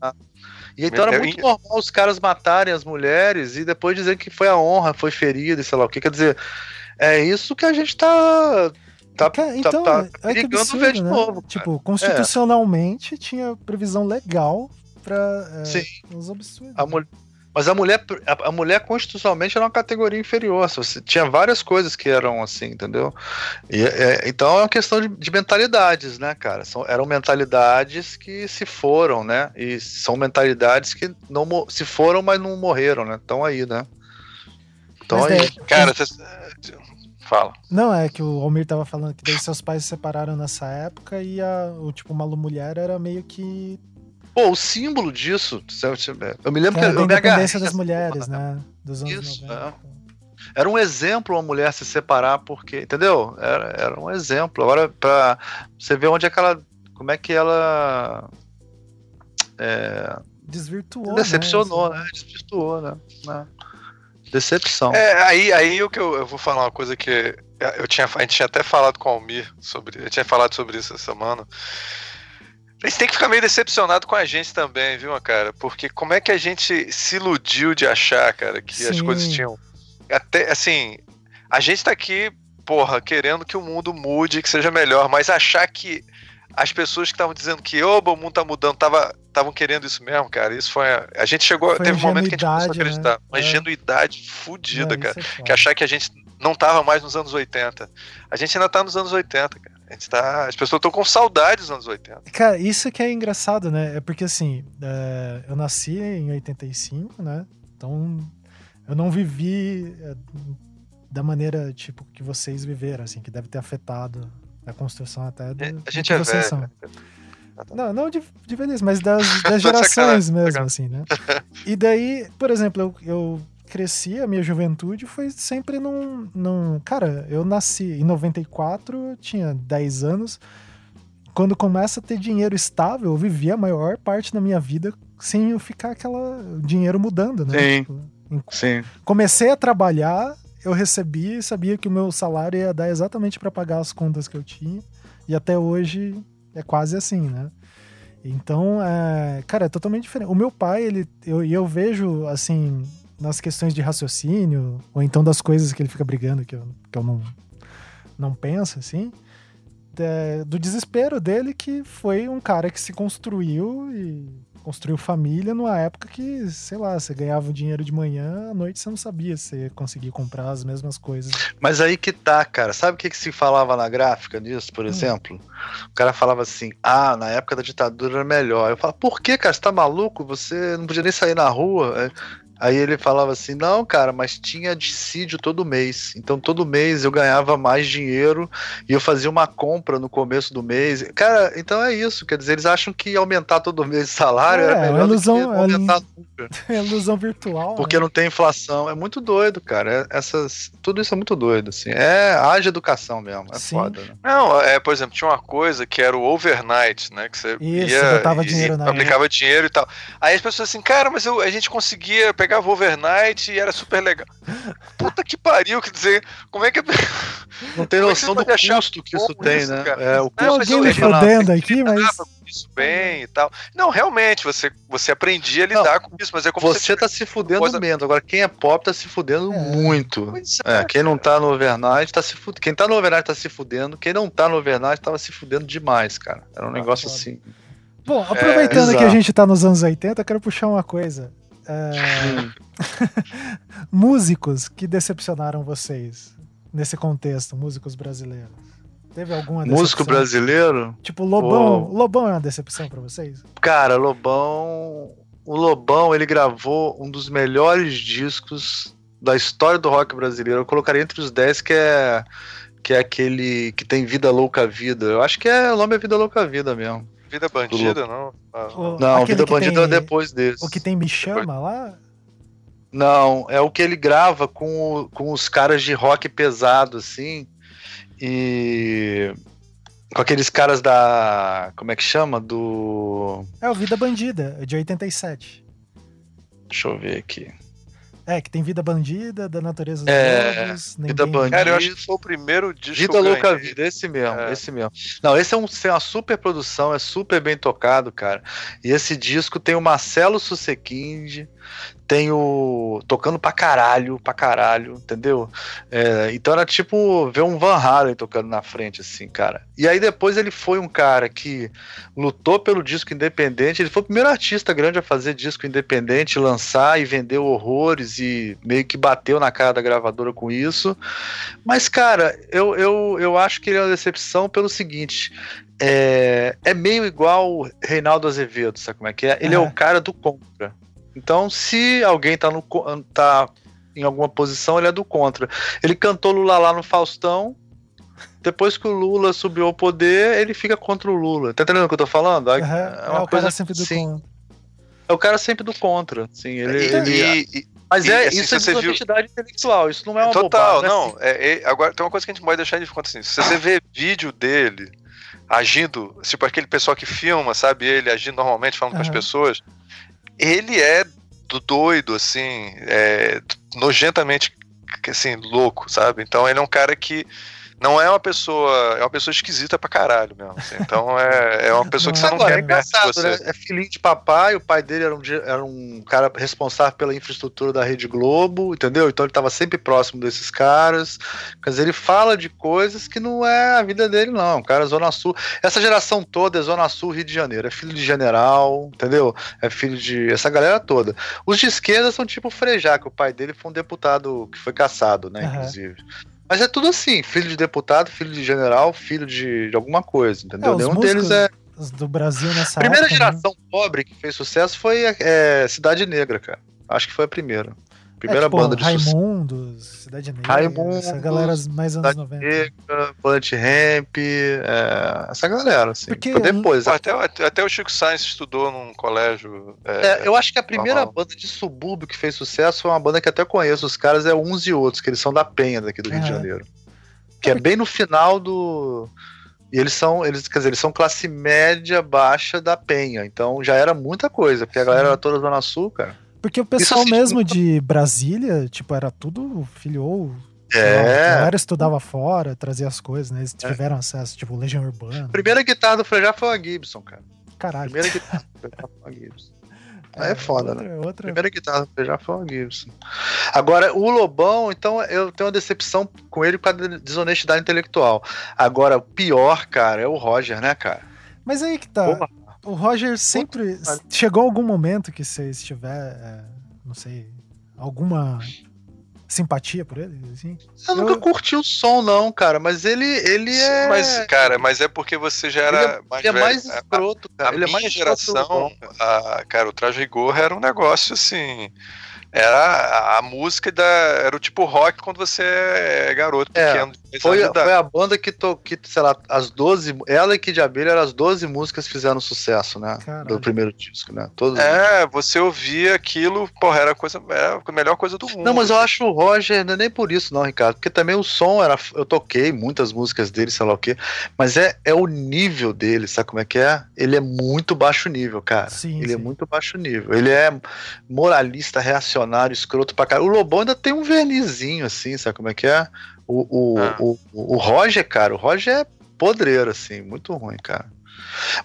E então era muito normal os caras matarem as mulheres e depois dizer que foi a honra, foi ferida e sei lá o que. Quer dizer, é isso que a gente tá. Tá, tá então, tá, tá é que absurdo, ver de né? novo. Tipo, constitucionalmente é. tinha previsão legal para é, os absurdos. A, mulher mas a mulher, a, a, mulher constitucionalmente era uma categoria inferior. Você tinha várias coisas que eram assim, entendeu? E, é, então é uma questão de, de, mentalidades, né, cara? São, eram mentalidades que se foram, né? E são mentalidades que não se foram, mas não morreram, né? Estão aí, né? Estão aí. cara, você. Fala. Não, é que o Almir tava falando que daí seus pais se separaram nessa época e a, o tipo Malu Mulher era meio que Pô, o símbolo disso, eu me lembro que, que eu me agarrei. das mulheres, né? Dos anos Isso, 90. É. Era um exemplo uma mulher se separar porque, entendeu? Era, era um exemplo. Agora, pra você ver onde é que ela. Como é que ela. É, Desvirtuou. Decepcionou, né? né? Desvirtuou, né? né? Decepção. É, aí, aí o que eu, eu vou falar uma coisa que eu tinha, a gente tinha até falado com o Almir sobre. Eu tinha falado sobre isso essa semana. Eles têm que ficar meio decepcionado com a gente também, viu, cara? Porque como é que a gente se iludiu de achar, cara, que Sim. as coisas tinham. Até, assim, a gente tá aqui, porra, querendo que o mundo mude, que seja melhor, mas achar que as pessoas que estavam dizendo que oh, o mundo tá mudando, estavam querendo isso mesmo, cara. Isso foi. A, a gente chegou. Foi teve um momento que a gente começou a acreditar. Né? Uma é. ingenuidade fodida, cara. É que achar que a gente não tava mais nos anos 80. A gente ainda tá nos anos 80, cara. A gente tá, as pessoas estão com saudade dos anos 80. Cara, isso que é engraçado, né? É porque assim, é, eu nasci em 85, né? Então eu não vivi é, da maneira tipo que vocês viveram, assim, que deve ter afetado a construção até do, a gente é vocês velho. Né? Não, não de, de velhice, mas das, das gerações mesmo, assim, né? E daí, por exemplo, eu, eu cresci, a minha juventude foi sempre num, num. Cara, eu nasci em 94, tinha 10 anos. Quando começa a ter dinheiro estável, eu vivi a maior parte da minha vida sem eu ficar aquela. dinheiro mudando, né? Sim. Tipo, Sim. Comecei a trabalhar, eu recebi, sabia que o meu salário ia dar exatamente para pagar as contas que eu tinha. E até hoje é quase assim, né? Então, é, cara, é totalmente diferente. O meu pai, ele, eu, eu vejo, assim, nas questões de raciocínio, ou então das coisas que ele fica brigando que eu, que eu não, não penso, assim. é, do desespero dele, que foi um cara que se construiu e construiu família numa época que, sei lá, você ganhava o dinheiro de manhã, à noite você não sabia se ia conseguir comprar as mesmas coisas. Mas aí que tá, cara. Sabe o que, que se falava na gráfica disso, por hum. exemplo? O cara falava assim: ah, na época da ditadura era melhor. Eu falo, por que, cara? Você tá maluco? Você não podia nem sair na rua. É, Aí ele falava assim: não, cara, mas tinha dissídio todo mês. Então todo mês eu ganhava mais dinheiro e eu fazia uma compra no começo do mês. Cara, então é isso. Quer dizer, eles acham que aumentar todo mês o salário é, é melhor ilusão, do que aumentar nunca. É ilusão virtual. Porque né? não tem inflação. É muito doido, cara. É, essas, tudo isso é muito doido. Assim. É haja educação mesmo. É Sim. foda. Né? Não, é, por exemplo, tinha uma coisa que era o overnight, né? Que você isso, ia, botava e, dinheiro na aplicava dinheiro e tal. Aí as pessoas assim, cara, mas eu, a gente conseguia pegar pegava overnight e era super legal. Puta que pariu, quer dizer, como é que. Não tem é noção do custo que isso tem, isso, né? É, o custo alguém me fodendo aqui, mas. Isso bem e tal. Não, realmente, você, você aprendia a lidar não, com isso, mas é como você. Você tá se fudendo coisa... menos. Agora, quem é pop tá se fudendo é. muito. É, é, quem não tá no overnight tá se fudendo. Quem tá no overnight tá se fudendo. Quem não tá no overnight tava se fudendo demais, cara. Era um ah, negócio assim. Bom, aproveitando é, que a gente tá nos anos 80, eu quero puxar uma coisa. É... músicos que decepcionaram vocês nesse contexto, músicos brasileiros. Teve alguma decepção? Músico brasileiro? Tipo, Lobão. Oh. Lobão é uma decepção para vocês? Cara, Lobão. O Lobão, ele gravou um dos melhores discos da história do rock brasileiro. Eu colocaria entre os 10 que é que é aquele que tem Vida Louca Vida. Eu acho que é o nome é Vida Louca Vida mesmo. Vida Bandida, não? Ah. O, não, Vida Bandida tem, é depois desse. O que tem Me Chama lá? Não, é o que ele grava com, com os caras de rock pesado, assim. E. Com aqueles caras da. Como é que chama? Do. É o Vida Bandida, de 87. Deixa eu ver aqui. É, que tem Vida Bandida, da Natureza dos é. Vida Bandida. Cara, eu acho que foi o primeiro disco Vida Louca Vida, esse mesmo, é. esse mesmo. Não, esse é, um, é uma super produção, é super bem tocado, cara. E esse disco tem o Marcelo Susequinde, tem o. tocando pra caralho, pra caralho, entendeu? É, então era tipo ver um Van Halen tocando na frente, assim, cara. E aí depois ele foi um cara que lutou pelo disco independente, ele foi o primeiro artista grande a fazer disco independente, lançar e vender horrores e meio que bateu na cara da gravadora com isso. Mas, cara, eu, eu, eu acho que ele é uma decepção pelo seguinte. É, é meio igual Reinaldo Azevedo, sabe como é que é? Ele é, é o cara do contra. Então, se alguém tá, no, tá em alguma posição, ele é do contra. Ele cantou Lula lá no Faustão. Depois que o Lula subiu ao poder, ele fica contra o Lula. Tá entendendo o que eu tô falando? Uhum, é, uma é o coisa cara sempre do assim. contra. É o cara sempre do contra. Sim, ele, e, ele... E, mas é, assim, isso é desonestidade viu... intelectual, isso não é uma Total, bobagem, não. Assim. É, é, agora tem uma coisa que a gente pode deixar de conta assim. Se você vê vídeo dele agindo, tipo aquele pessoal que filma, sabe, ele agindo normalmente, falando uhum. com as pessoas, ele é do doido, assim, é, nojentamente assim, louco, sabe? Então ele é um cara que não é uma pessoa. É uma pessoa esquisita pra caralho mesmo. Assim. Então é, é uma pessoa que você não Agora, quer é engraçado, né? É filhinho de papai, o pai dele era um, era um cara responsável pela infraestrutura da Rede Globo, entendeu? Então ele tava sempre próximo desses caras. Quer dizer, ele fala de coisas que não é a vida dele, não. O cara é Zona Sul. Essa geração toda é Zona Sul, Rio de Janeiro. É filho de general, entendeu? É filho de. Essa galera toda. Os de esquerda são tipo o Frejá, que o pai dele foi um deputado que foi caçado, né? Uhum. Inclusive. Mas é tudo assim, filho de deputado, filho de general, filho de, de alguma coisa, entendeu? É, Nenhum deles é. Do Brasil nessa A primeira época, né? geração né? pobre que fez sucesso foi é, Cidade Negra, cara. Acho que foi a primeira. Primeira é, tipo, banda de Raimundos, Cidade Negra. Raimundos. Essa galera mais anos Cidade 90. Negra, Ramp, é, essa galera, assim. Porque Foi depois. Até, até o Chico Sainz estudou num colégio. É, é, eu acho que a primeira normal. banda de subúrbio que fez sucesso foi uma banda que até conheço. Os caras é uns e outros, que eles são da Penha daqui do Rio de Janeiro. Que é bem no final do. E eles são, eles, quer dizer, eles são classe média baixa da Penha. Então já era muita coisa, porque a galera era toda Zona Sul, cara. Porque o pessoal mesmo de Brasília, tipo, era tudo filhou. É. A galera estudava fora, trazia as coisas, né? Eles é. tiveram é. acesso, tipo, Legião Urbana. Primeira guitarra do Frejá foi a Gibson, cara. Caralho. Primeira guitarra foi a Gibson. Aí é foda, outra, né? Outra... Primeira guitarra já foi o Gibson. Agora, o Lobão, então, eu tenho uma decepção com ele por causa da desonestidade intelectual. Agora, o pior, cara, é o Roger, né, cara? Mas aí que tá. Porra. O Roger sempre. Chegou algum momento que você estiver, é, não sei, alguma simpatia por ele? Assim? Eu, eu nunca curti o som, não, cara, mas ele, ele é. Mas, cara, mas é porque você já era ele é, mais ele é mais escroto, cara. A, a ele é mais geração, a, cara, o Traje Rigor era um negócio assim era a música da, era o tipo rock quando você é garoto é, pequeno. Foi, foi a banda que, to, que, sei lá, as 12, ela e Kid Abelha eram as 12 músicas que fizeram sucesso, né? Caralho. Do primeiro disco, né? Todos é, você ouvia aquilo, porra, era a, coisa, era a melhor coisa do mundo. Não, mas eu acho o Roger, não é nem por isso não, Ricardo, porque também o som era, eu toquei muitas músicas dele, sei lá o quê, mas é, é o nível dele, sabe como é que é? Ele é muito baixo nível, cara. Sim, ele é sim. é muito baixo nível. Ele é moralista, reacionário reacionário, escroto pra caralho. O Lobão ainda tem um vernizinho, assim, sabe como é que é? O, o, ah. o, o, Roger, cara, o Roger é podreiro, assim, muito ruim, cara.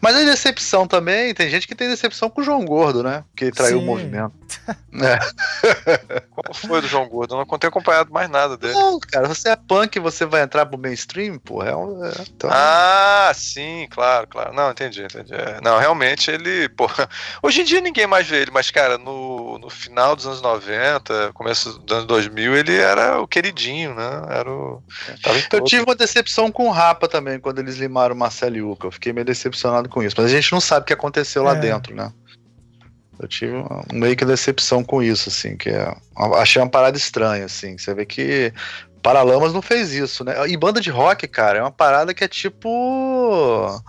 Mas a decepção também, tem gente que tem decepção com o João Gordo, né? Que traiu Sim. o movimento. é. Qual foi do João Gordo? Eu não tenho acompanhado mais nada dele. Não, cara, você é punk você vai entrar pro mainstream, pô. É um, é, então... Ah, sim, claro, claro. Não, entendi, entendi. É, não, realmente ele, pô. Hoje em dia ninguém mais vê ele, mas, cara, no, no final dos anos 90, começo dos anos 2000, ele era o queridinho, né? Era o. eu tive uma decepção com o Rapa também, quando eles limaram o Marcelo Yuca. Eu fiquei meio decepcionado com isso. Mas a gente não sabe o que aconteceu lá é. dentro, né? Eu tive uma, meio que decepção com isso, assim, que é, achei uma parada estranha, assim. Você vê que Paralamas não fez isso, né? E banda de rock, cara, é uma parada que é tipo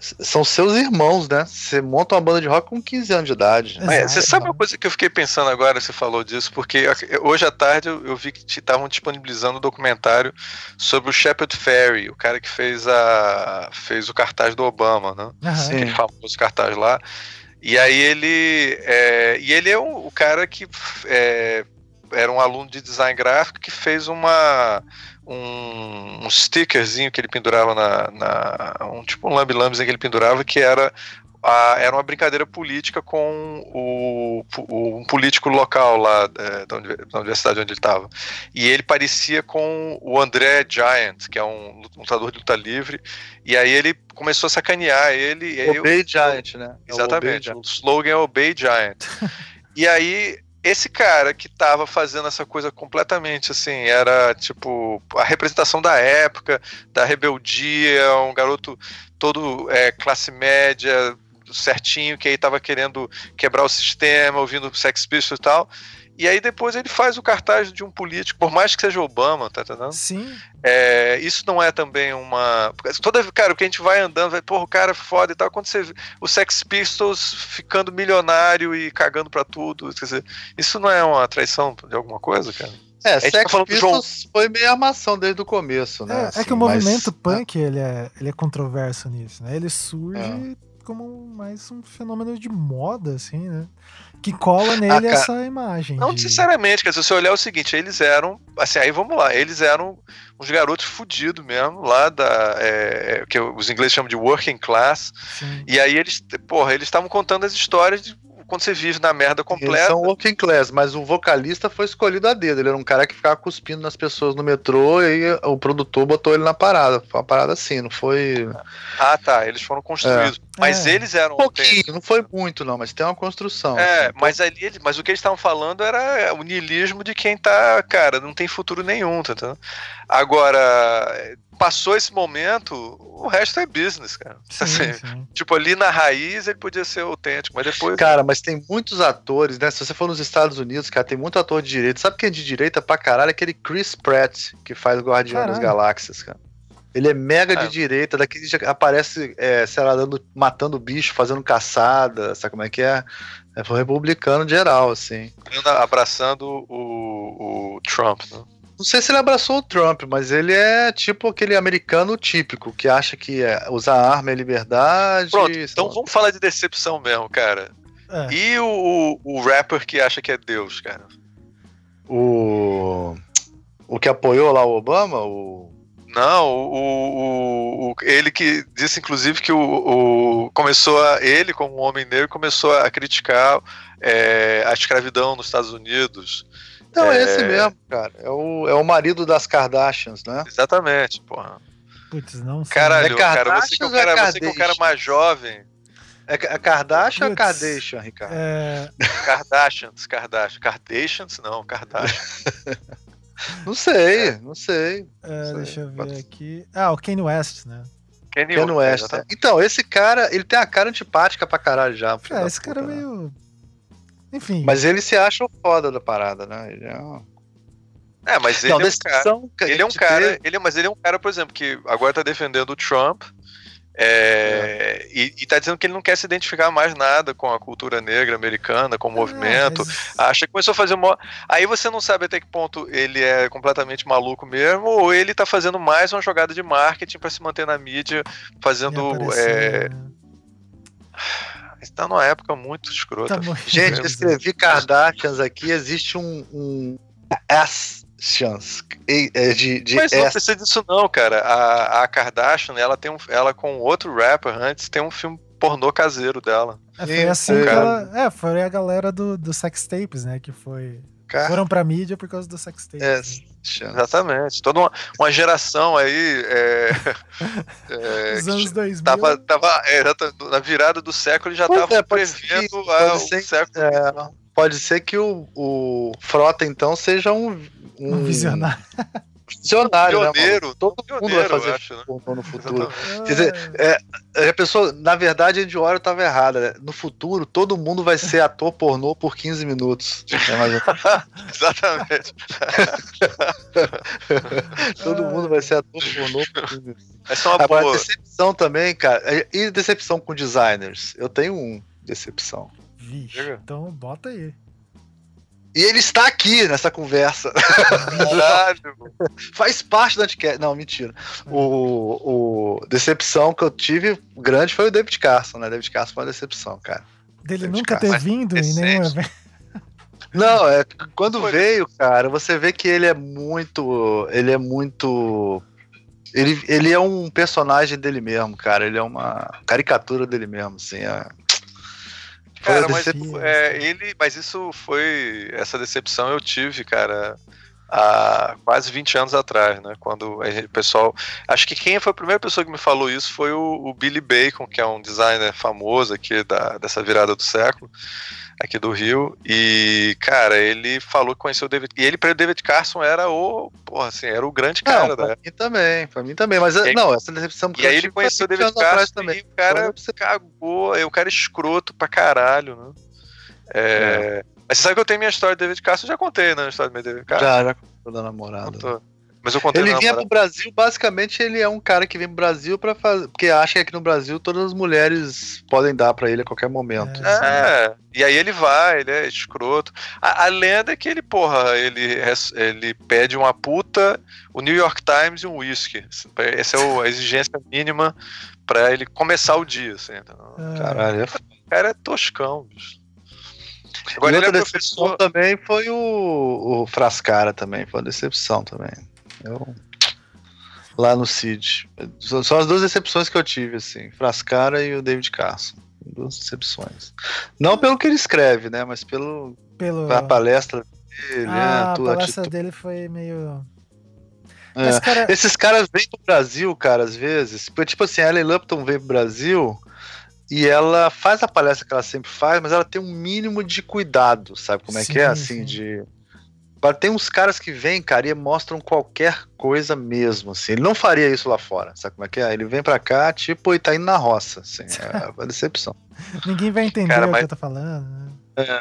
são seus irmãos, né? Você monta uma banda de rock com 15 anos de idade. É, você sabe uma coisa que eu fiquei pensando agora, você falou disso, porque hoje à tarde eu, vi que estavam disponibilizando um documentário sobre o Shepard Fairey, o cara que fez, a, fez o cartaz do Obama, né? Uhum. Aquele famoso cartaz lá. E aí ele. É, e ele é o, o cara que é, era um aluno de design gráfico que fez uma um, um stickerzinho que ele pendurava na, na um tipo um lambe que ele pendurava que era a, era uma brincadeira política com o, o um político local lá é, da, da, universidade onde ele estava. E ele parecia com o André Giant, que é um lutador de luta livre. E aí ele começou a sacanear ele. Obey eu, Giant, né? É exatamente. O, o slogan é Obey Giant. e aí esse cara que tava fazendo essa coisa completamente assim, era tipo a representação da época, da rebeldia, um garoto todo é, classe média, certinho, que aí tava querendo quebrar o sistema, ouvindo Sex Pistols e tal. E aí depois ele faz o cartaz de um político, por mais que seja Obama, tá entendendo? Sim. É, isso não é também uma. Toda, cara, que a gente vai andando, vai, porra, o cara é foda e tal. Quando você vê o Sex Pistols ficando milionário e cagando pra tudo, quer dizer, isso não é uma traição de alguma coisa, cara? É, Sex tá Pistols João... foi meio armação desde o começo, né? É, assim, é que o movimento mas... punk, ele é, ele é controverso nisso, né? Ele surge é. como mais um fenômeno de moda, assim, né? Que cola nele ah, essa imagem. Não de... necessariamente, quer dizer, se você olhar o seguinte, eles eram, assim, aí vamos lá, eles eram uns garotos fudidos mesmo, lá da, é, que os ingleses chamam de working class, Sim. e aí eles, porra, eles estavam contando as histórias de quando você vive na merda completa. Eles são working class, mas o vocalista foi escolhido a dedo. Ele era um cara que ficava cuspindo nas pessoas no metrô e o produtor botou ele na parada. Foi uma parada assim, não foi. Ah, tá. Eles foram construídos. É. Mas é. eles eram. Um pouquinho, não foi muito, não, mas tem uma construção. É, assim, mas ali, mas o que eles estavam falando era o niilismo de quem tá, cara, não tem futuro nenhum, tá entendendo? Agora, passou esse momento, o resto é business, cara. Sim, assim, sim. Tipo, ali na raiz ele podia ser autêntico, mas depois. Cara, mas tem muitos atores, né? Se você for nos Estados Unidos, cara, tem muito ator de direita. Sabe quem é de direita pra caralho? Aquele Chris Pratt, que faz o Guardião das Galáxias, cara. Ele é mega de é. direita, daqui já aparece, é, sei lá, dando, matando bicho, fazendo caçada, sabe como é que é? É foi republicano geral, assim. Abraçando o, o Trump, né? Não sei se ele abraçou o Trump, mas ele é tipo aquele americano típico que acha que é, usar arma é liberdade. Pronto, então lá. vamos falar de decepção mesmo, cara. É. E o, o, o, rapper que acha que é Deus, cara? O. O que apoiou lá o Obama? O. Não, o, o, o, ele que disse, inclusive, que o, o começou a. Ele, como um homem negro, começou a criticar é, a escravidão nos Estados Unidos. Não, é, é esse mesmo, cara. É o, é o marido das Kardashians, né? Exatamente, porra. Putz, não sei. Caralho, é cara, você que, é o cara, você que é o cara mais jovem. É, é Kardashian ou Kardashian, Ricardo? É... Kardashians, Kardashian. Kardashians? Não, Kardashian. não sei, é. não sei. É, sei. Deixa eu ver aqui. Ah, o Kanye West, né? Kanye, Kanye West. É. Então, esse cara, ele tem a cara antipática pra caralho já. É, esse cara é né? Enfim. Mas ele se acha o foda da parada, né? Ele é um... É, mas ele não, é um cara. Ele é um cara. Ele, mas ele é um cara, por exemplo, que agora tá defendendo o Trump. É, é. E, e tá dizendo que ele não quer se identificar mais nada com a cultura negra americana, com o é, movimento. Mas... Acha que começou a fazer uma. Aí você não sabe até que ponto ele é completamente maluco mesmo, ou ele tá fazendo mais uma jogada de marketing para se manter na mídia, fazendo. É... Né? Está numa época muito escrota. Tá Gente, escrevi Kardashians aqui, existe um, um chance é, de, de Mas não precisa disso não, cara. A, a Kardashian, ela tem um, ela com outro rapper antes tem um filme pornô caseiro dela. É, foi assim que ela, é, foi a galera do, do sex tapes, né, que foi cara, foram pra mídia por causa do sex tapes. É, né? Exatamente. Toda uma, uma geração aí. É, é, Os anos 2000. Tava, tava, é, na virada do século já estava é, prevendo a, o século. É, pode ser que o, o Frota, então, seja um um, um visionário. Visionário, né, pioneiro, né, Todo pioneiro, mundo vai fazer acho, né? no futuro. Quer dizer, é, a pessoa, na verdade, a Ediora estava errada. Né? No futuro, todo mundo vai ser ator pornô por 15 minutos. Exatamente. todo mundo vai ser ator pornô por 15 minutos. Essa é uma Agora, boa. decepção também, cara. E decepção com designers? Eu tenho um decepção. Vixe, então bota aí. E ele está aqui nessa conversa. Caralho. Faz parte do Anticast. Não, mentira. O, o decepção que eu tive grande foi o David Carson, né? David Carson foi uma decepção, cara. Dele David nunca Carson. ter vindo em nenhum evento. Não, é quando foi. veio, cara, você vê que ele é muito. Ele é muito. Ele, ele é um personagem dele mesmo, cara. Ele é uma caricatura dele mesmo, assim. É, Cara, mas é, ele, mas isso foi essa decepção eu tive, cara, há quase 20 anos atrás, né? Quando o pessoal, acho que quem foi a primeira pessoa que me falou isso foi o, o Billy Bacon, que é um designer famoso aqui da, dessa virada do século aqui do Rio. E, cara, ele falou que conheceu o David. E ele, para o David Carson, era o. Porra, assim, era o grande cara. Não, pra da... mim também, pra mim também. Mas e não, essa decepção. E aí ele conheceu o David Carson também. e o cara cagou, o cara escroto pra caralho, né? É. é. Mas você sabe que eu tenho minha história do David Carson, eu já contei, né? A história do David Carson. Já, já contou da namorada. Contou. Mas eu contei ele vinha pro Brasil, basicamente ele é um cara que vem pro Brasil para fazer, porque acha que aqui no Brasil todas as mulheres podem dar para ele a qualquer momento. É. é. E aí ele vai, ele é escroto. A, a, lenda é que ele, porra, ele, ele pede uma puta, o New York Times e um whisky. Essa é a exigência mínima para ele começar o dia, assim. Então, Caralho, é o cara é toscão, bicho. Agora, e outra é decepção também foi o, o Frascara também, foi uma decepção também. Eu, lá no Cid. São as duas decepções que eu tive, assim. Frascara e o David Carson. Duas decepções. Não pelo que ele escreve, né? Mas pelo, pelo... a palestra dele. Né, ah, a palestra dele foi meio. É. Cara... Esses caras vêm pro Brasil, cara, às vezes. Tipo assim, a Ellen Lupton veio pro Brasil e ela faz a palestra que ela sempre faz, mas ela tem um mínimo de cuidado, sabe como é sim, que é? Assim, sim. de tem uns caras que vêm, cara, e mostram qualquer coisa mesmo, assim. Ele não faria isso lá fora, sabe como é que é? Ele vem pra cá, tipo, e tá indo na roça, assim. É uma decepção. Ninguém vai entender cara, o mas... que eu tô falando, né? É,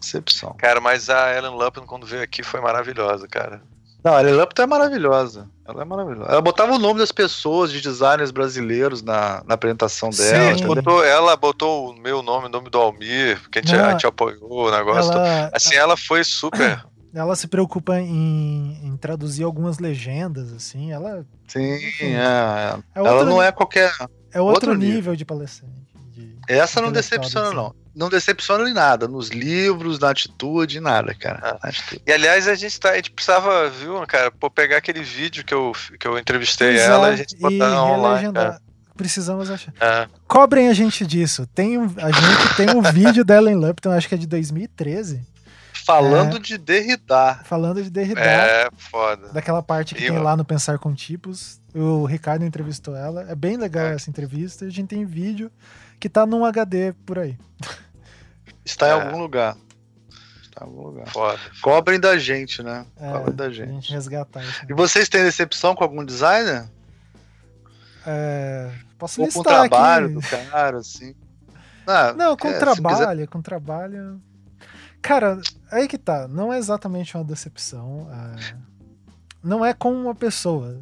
decepção. Cara, mas a Ellen Lupton, quando veio aqui, foi maravilhosa, cara. Não, a Ellen Lupton é maravilhosa. Ela é maravilhosa. Ela botava o nome das pessoas, de designers brasileiros na, na apresentação dela. Sim, botou, ela botou o meu nome, o nome do Almir, porque a gente, a gente apoiou o negócio. Ela... Assim, ela foi super ela se preocupa em, em, traduzir algumas legendas, assim, ela... Sim, é, é ela não é qualquer... É outro, outro nível, nível, de palestrante. Essa não decepciona, não. Não decepciona em nada, nos livros, na atitude, nada, cara. Ah. Atitude. E aliás, a gente, tá, a gente precisava, viu, cara, pô, pegar aquele vídeo que eu, que eu entrevistei Exato, ela e a gente botar online. Precisamos achar. É. Cobrem a gente disso. Tem, a gente tem um vídeo dela em Lupton, acho que é de 2013 Falando é, de Derrida. Falando de Derrida. É, foda. Daquela parte que e tem lá no Pensar com Tipos. O Ricardo entrevistou ela. É bem legal é. essa entrevista. A gente tem vídeo que tá num HD por aí. Está em é. algum lugar. Está em algum lugar. Foda. Cobrem da gente, né? É, Cobrem da gente. A gente resgatar isso. E vocês têm decepção com algum designer? É, posso Ou listar com o trabalho aqui. do cara, assim. Ah, não, com é, trabalho, quiser... com trabalho. Cara, aí que tá. Não é exatamente uma decepção. É... Não é com uma pessoa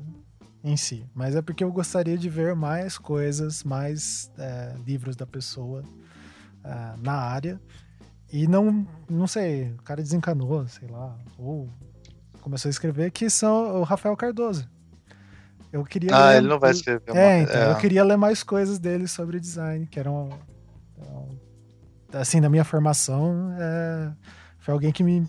em si, mas é porque eu gostaria de ver mais coisas, mais é, livros da pessoa é, na área. E não, não sei, o cara desencanou, sei lá, ou começou a escrever, que são o Rafael Cardoso. Eu queria ah, ler, ele não vai escrever. É, então, é. eu queria ler mais coisas dele sobre design, que eram assim, na minha formação, é, foi alguém que me.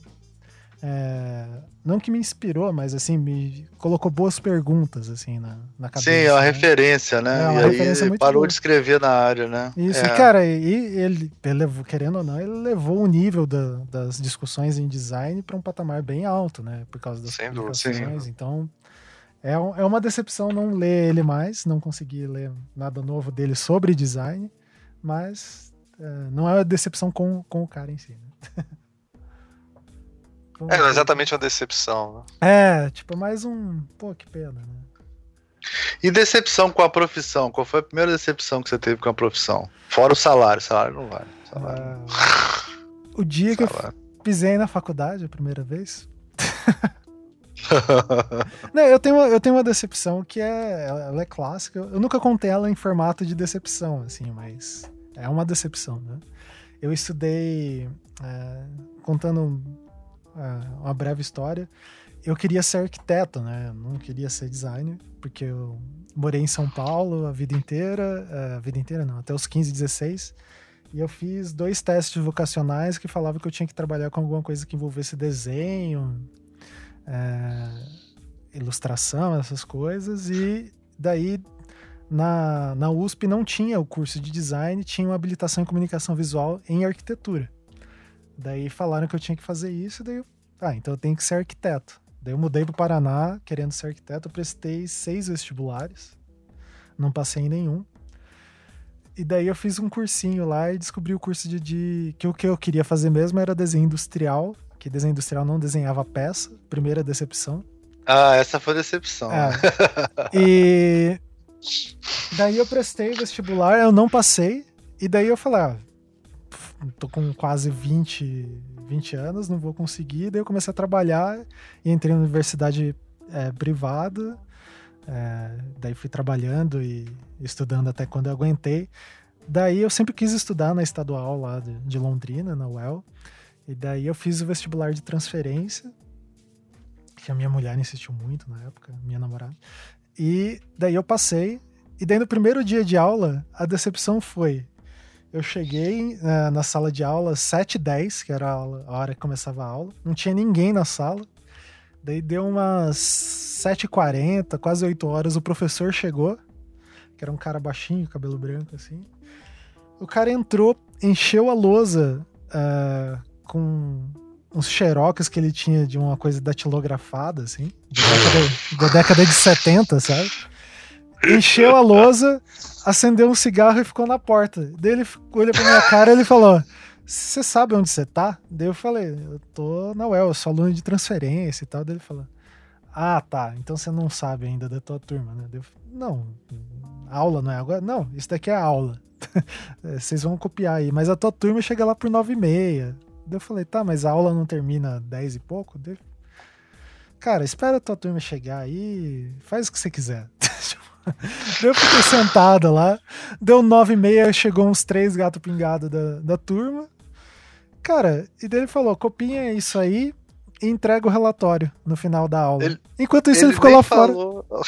É, não que me inspirou, mas assim, me colocou boas perguntas, assim, na, na cabeça. Sim, é uma né? referência, né? É uma e referência aí parou boa. de escrever na área, né? Isso, é. e cara, e ele, levou, querendo ou não, ele levou o nível da, das discussões em design para um patamar bem alto, né? Por causa das Sem publicações. Então, é, é uma decepção não ler ele mais, não conseguir ler nada novo dele sobre design, mas é, não é uma decepção com, com o cara em si. Né? é, não é exatamente uma decepção. Né? É, tipo, mais um. Pô, que pena, né? E decepção com a profissão? Qual foi a primeira decepção que você teve com a profissão? Fora o salário, salário não vale. Salário. É... O dia salário. que eu pisei na faculdade a primeira vez. não, eu, tenho uma, eu tenho uma decepção que é, ela é clássica. Eu nunca contei ela em formato de decepção, assim, mas é uma decepção, né? Eu estudei, é, contando uma breve história, eu queria ser arquiteto, né? Eu não queria ser designer, porque eu morei em São Paulo a vida inteira, é, a vida inteira não, até os 15, 16, e eu fiz dois testes vocacionais que falavam que eu tinha que trabalhar com alguma coisa que envolvesse desenho, é, ilustração, essas coisas, e daí na, na USP não tinha o curso de design, tinha uma habilitação em comunicação visual em arquitetura. Daí falaram que eu tinha que fazer isso, daí eu, ah, então eu tenho que ser arquiteto. Daí eu mudei para o Paraná, querendo ser arquiteto, prestei seis vestibulares, não passei em nenhum. E daí eu fiz um cursinho lá e descobri o curso de, de que o que eu queria fazer mesmo era desenho industrial, que desenho industrial não desenhava peça, primeira decepção. Ah, essa foi a decepção. É. e Daí eu prestei vestibular, eu não passei. E daí eu falei, ah, tô com quase 20, 20 anos, não vou conseguir. Daí eu comecei a trabalhar e entrei na universidade é, privada. É, daí fui trabalhando e estudando até quando eu aguentei. Daí eu sempre quis estudar na estadual lá de, de Londrina, na UEL. E daí eu fiz o vestibular de transferência, que a minha mulher insistiu muito na época, minha namorada. E daí eu passei. E daí no primeiro dia de aula, a decepção foi. Eu cheguei uh, na sala de aula 7h10, que era a, aula, a hora que começava a aula. Não tinha ninguém na sala. Daí deu umas 7h40, quase 8 horas, o professor chegou, que era um cara baixinho, cabelo branco assim. O cara entrou, encheu a lousa uh, com uns xerox que ele tinha de uma coisa datilografada, assim, da década, da década de 70, sabe? Encheu a lousa, acendeu um cigarro e ficou na porta. Daí ele olhou pra minha cara e ele falou: Você sabe onde você tá? Daí eu falei: Eu tô na UEL, eu sou aluno de transferência e tal. Daí ele falou: Ah, tá, então você não sabe ainda da tua turma, né? Daí eu não, aula não é agora? Não, isso daqui é aula. Vocês vão copiar aí, mas a tua turma chega lá por nove e meia. Daí eu falei, tá, mas a aula não termina 10 e pouco? Daí, cara, espera a tua turma chegar aí, faz o que você quiser. Eu fiquei sentado lá, deu 9 e meia, chegou uns três gatos pingados da, da turma. Cara, e daí ele falou, copinha isso aí, e entrega o relatório no final da aula. Ele, Enquanto isso, ele, ele ficou lá falou, fora.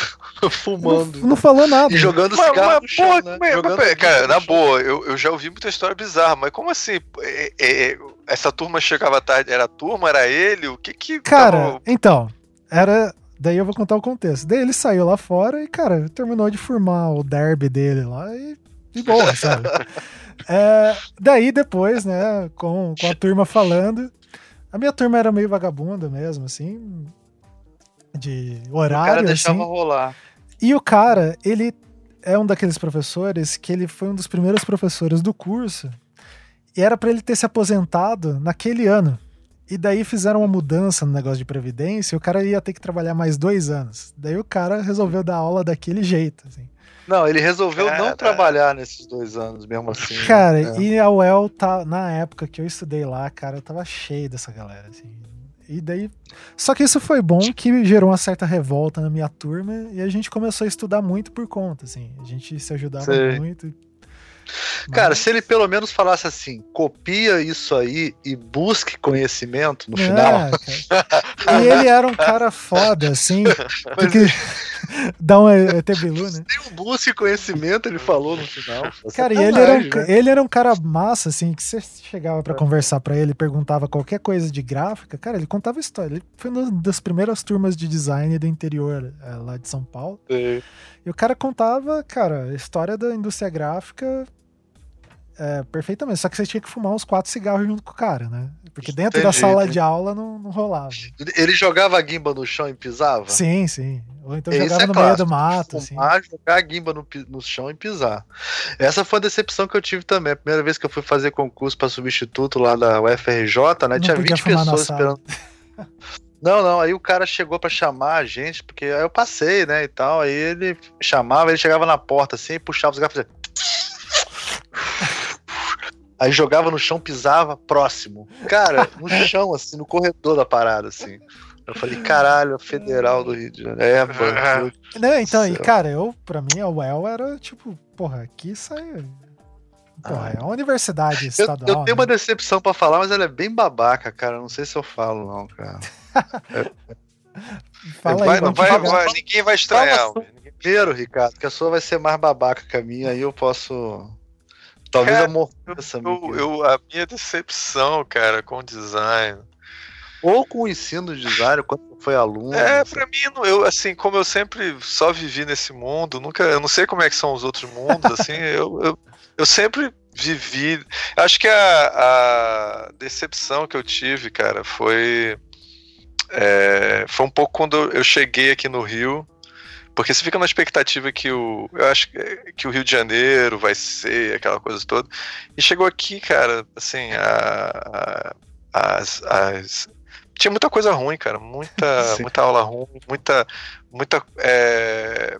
fumando. Não, não, falou nada. E jogando mas, cigarro mas, chão, né? mas, jogando mas, cara, na boa, eu, eu já ouvi muita história bizarra, mas como assim? É, é, essa turma chegava tarde, era a turma, era ele? O que que. Cara, tava... então, era. Daí eu vou contar o contexto. Daí ele saiu lá fora e, cara, terminou de formar o derby dele lá e. De boa, sabe? é, daí depois, né, com, com a turma falando. A minha turma era meio vagabunda mesmo, assim. De horário. O cara deixava assim. rolar. E o cara, ele é um daqueles professores que ele foi um dos primeiros professores do curso. E era para ele ter se aposentado naquele ano. E daí fizeram uma mudança no negócio de previdência e o cara ia ter que trabalhar mais dois anos. Daí o cara resolveu dar aula daquele jeito, assim. Não, ele resolveu cara... não trabalhar nesses dois anos, mesmo assim. Né? Cara, é. e a UEL, tá, na época que eu estudei lá, cara, eu tava cheio dessa galera, assim. E daí. Só que isso foi bom que gerou uma certa revolta na minha turma e a gente começou a estudar muito por conta, assim. A gente se ajudava Sei. muito. Cara, se ele pelo menos falasse assim, copia isso aí e busque conhecimento no é, final. e ele era um cara foda, assim. Porque dá um ET Bilu, né? Tem um busque conhecimento, ele falou no final. Cara, e ele era, um, né? ele era um cara massa, assim, que você chegava para é. conversar para ele, perguntava qualquer coisa de gráfica, cara, ele contava história. Ele foi uma das primeiras turmas de design do interior é, lá de São Paulo. E o cara contava, cara, a história da indústria gráfica é, perfeitamente. Só que você tinha que fumar uns quatro cigarros junto com o cara, né? Porque dentro da sala de aula não, não rolava. Ele jogava a guimba no chão e pisava? Sim, sim. Ou então Isso jogava é no meio do mato. Fumar, assim. jogar a guimba no, no chão e pisar. Essa foi a decepção que eu tive também. A primeira vez que eu fui fazer concurso para substituto lá da UFRJ, né? Não tinha 20 pessoas esperando. Não, não, aí o cara chegou para chamar a gente, porque aí eu passei, né, e tal, aí ele chamava, ele chegava na porta assim, puxava os garfos e Aí jogava no chão, pisava, próximo. Cara, no chão, assim, no corredor da parada, assim. Eu falei, caralho, a Federal do Rio de Janeiro. É, mano. Não, então, e cara, eu, pra mim, a UEL era tipo, porra, aqui sai. Porra, ah. é uma universidade estadual. Eu, eu tenho né? uma decepção pra falar, mas ela é bem babaca, cara. Não sei se eu falo, não, cara. é, Fala vai, aí, não vai, vai, ninguém vai estranhar. Primeiro, Ricardo, que a sua vai ser mais babaca que a minha, aí eu posso Talvez cara, eu morra eu, eu, A minha decepção, cara, com o design. Ou com o ensino de design, quando foi aluno. É, pra mim, eu, assim, como eu sempre só vivi nesse mundo, nunca. Eu não sei como é que são os outros mundos, assim, eu, eu, eu sempre vivi. Acho que a, a decepção que eu tive, cara, foi. É, foi um pouco quando eu cheguei aqui no Rio porque você fica na expectativa que o. Eu acho que o Rio de Janeiro vai ser aquela coisa toda. E chegou aqui, cara, assim, a, a, as, as, tinha muita coisa ruim, cara. Muita, muita aula ruim, muita. muita é,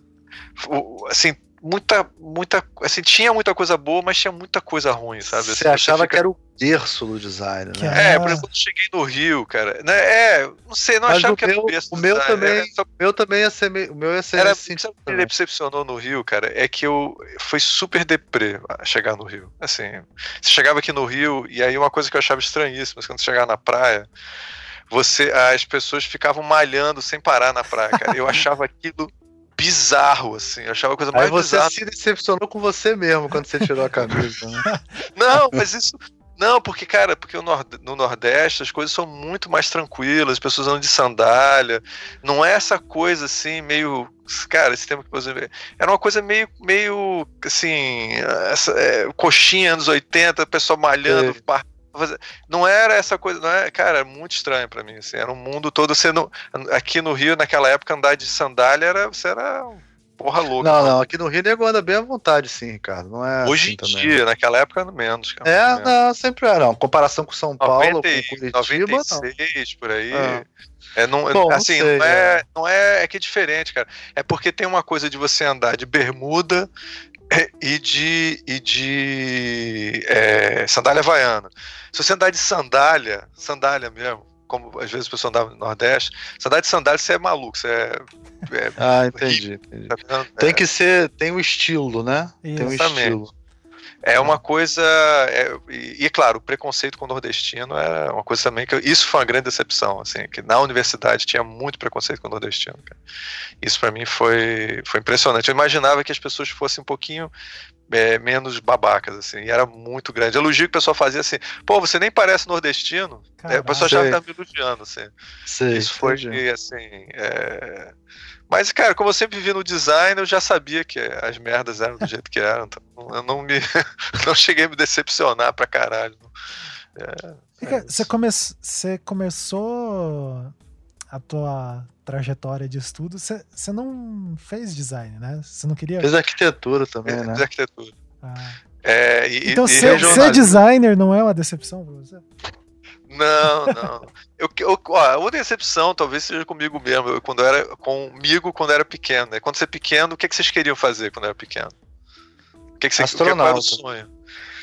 assim, muita, muita, assim, tinha muita coisa boa, mas tinha muita coisa ruim, sabe? Você assim, achava fica... que era o berço do design, né? É, por exemplo, quando eu cheguei no Rio, cara, né? É, não sei, não mas achava que era o berço o meu design, também, só... o meu também ia ser, o meu ia ser era, assim. Sabe o que me decepcionou no Rio, cara? É que eu foi super deprê chegar no Rio. Assim, você chegava aqui no Rio e aí uma coisa que eu achava estranhíssima, quando você chegava na praia, você as pessoas ficavam malhando sem parar na praia, cara. Eu achava aquilo bizarro, assim. Eu achava a coisa mais Aí você bizarra. se decepcionou com você mesmo quando você tirou a camisa. Né? Não, mas isso. Não, porque, cara, porque no Nordeste as coisas são muito mais tranquilas, as pessoas andam de sandália. Não é essa coisa assim, meio. Cara, esse tempo que você vê. Era uma coisa meio, meio assim. Essa, é, coxinha anos 80, pessoal malhando, é não era essa coisa, não é, cara, era muito estranho para mim, assim, era um mundo todo sendo aqui no Rio naquela época andar de sandália era, você era porra louca. Não, não, aqui no Rio nego anda bem à vontade, sim, Ricardo, não é Hoje assim em dia, naquela época menos, cara. É, menos. não, sempre era, não, comparação com São Paulo, 90, com Curitiba, 96, não. por aí. É. É, não, Bom, assim, não, sei, não, é, é, não é, é que é diferente, cara. É porque tem uma coisa de você andar de bermuda e de, e de é, sandália havaiana. Se você andar de sandália, sandália mesmo, como às vezes o pessoal andava no Nordeste, sandália de sandália você é maluco, você é. é ah, entendi. entendi. Tá tem que ser, tem um estilo, né? Tem um estilo. É uma coisa. É, e, e, claro, o preconceito com o nordestino é uma coisa também que. Eu, isso foi uma grande decepção, assim, que na universidade tinha muito preconceito com o nordestino. Cara. Isso para mim foi, foi impressionante. Eu imaginava que as pessoas fossem um pouquinho é, menos babacas, assim, e era muito grande. Elogio que o pessoal fazia assim, pô, você nem parece nordestino. É, o pessoal já tá me elogiando, assim. Sei, isso foi, assim. É... Mas, cara, como eu sempre vivi no design, eu já sabia que as merdas eram do jeito que eram. Então eu não me. não cheguei a me decepcionar pra caralho. É, é você, come, você começou a tua trajetória de estudo, você, você não fez design, né? Você não queria. Fez arquitetura também, né? Fez arquitetura. Ah. É, e, então, e ser, ser designer não é uma decepção pra você? Não, não. Eu, eu, ó, uma decepção talvez seja comigo mesmo, eu, quando eu era comigo quando eu era pequeno. Né? Quando você é pequeno, o que, é que vocês queriam fazer quando era pequeno? O que, é que você Astronauta. O que, qual era o sonho?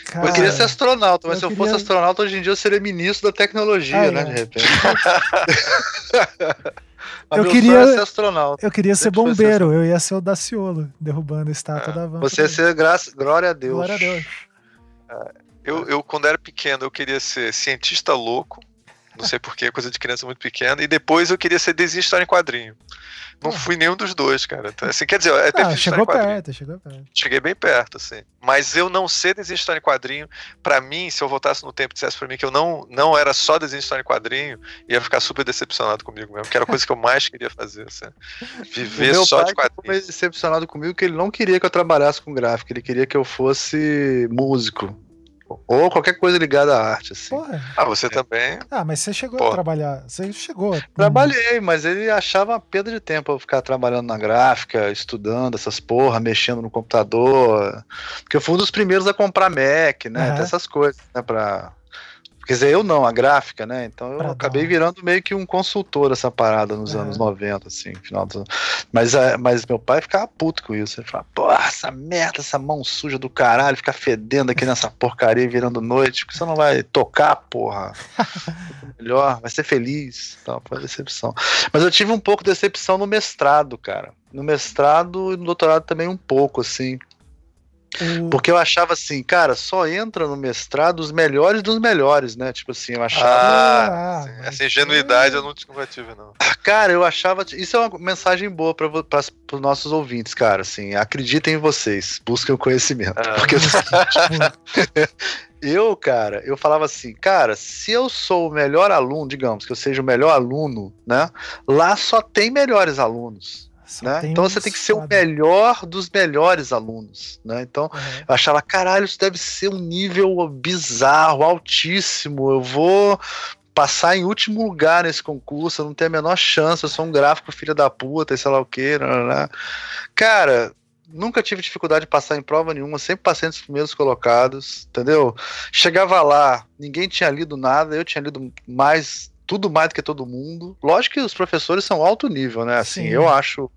Cara, eu queria ser astronauta, mas se eu queria... fosse astronauta, hoje em dia eu seria ministro da tecnologia, ah, né? É. De repente. eu queria ser astronauta. Eu queria ser bombeiro, eu ia ser o Daciolo, derrubando a estátua é. da van. Você ia ser graça, glória a Deus. Glória a Deus. É. Eu, eu, quando era pequeno, eu queria ser cientista louco. Não sei porquê, coisa de criança muito pequena. E depois eu queria ser desenhista em quadrinho. Não fui nenhum dos dois, cara. Então, assim, quer dizer, até ah, chegou perto, chegou perto. Cheguei bem perto, assim. Mas eu não ser desenhista em quadrinho, para mim, se eu voltasse no tempo e dissesse pra mim que eu não, não era só desenhista em quadrinho, ia ficar super decepcionado comigo mesmo, que era a coisa que eu mais queria fazer, assim. Viver só de quadrinho. Ficou meio decepcionado comigo que ele não queria que eu trabalhasse com gráfico, ele queria que eu fosse músico. Ou qualquer coisa ligada à arte, assim. Porra. Ah, você também. Ah, mas você chegou Porra. a trabalhar. Você chegou. Trabalhei, mas ele achava uma perda de tempo eu ficar trabalhando na gráfica, estudando essas porra, mexendo no computador. Porque eu fui um dos primeiros a comprar Mac, né? Uhum. Essas coisas, né? Pra Quer dizer, eu não, a gráfica, né? Então eu acabei virando meio que um consultor dessa parada nos é. anos 90, assim, final dos mas, é, mas meu pai ficava puto com isso. Ele falava, pô, essa merda, essa mão suja do caralho, ficar fedendo aqui nessa porcaria virando noite, porque você não vai tocar, porra. Melhor, vai ser feliz. Então, foi decepção. Mas eu tive um pouco de decepção no mestrado, cara. No mestrado e no doutorado também um pouco, assim. Porque eu achava assim, cara, só entra no mestrado os melhores dos melhores, né? Tipo assim, eu achava. Ah, ah essa ingenuidade eu não tive, não. Cara, eu achava. Isso é uma mensagem boa para os nossos ouvintes, cara. Assim, acreditem em vocês, busquem o conhecimento. Ah. Porque eu, cara, eu falava assim, cara, se eu sou o melhor aluno, digamos que eu seja o melhor aluno, né? Lá só tem melhores alunos. Né? Então você tem que ser o melhor dos melhores alunos. Né? Então uhum. eu achava, caralho, isso deve ser um nível bizarro, altíssimo. Eu vou passar em último lugar nesse concurso, eu não tenho a menor chance, eu sou um gráfico filho da puta, sei lá o que. Né? Cara, nunca tive dificuldade de passar em prova nenhuma, sempre passei nos primeiros colocados, entendeu? Chegava lá, ninguém tinha lido nada, eu tinha lido mais tudo mais do que todo mundo. Lógico que os professores são alto nível, né? Assim, Sim. eu acho.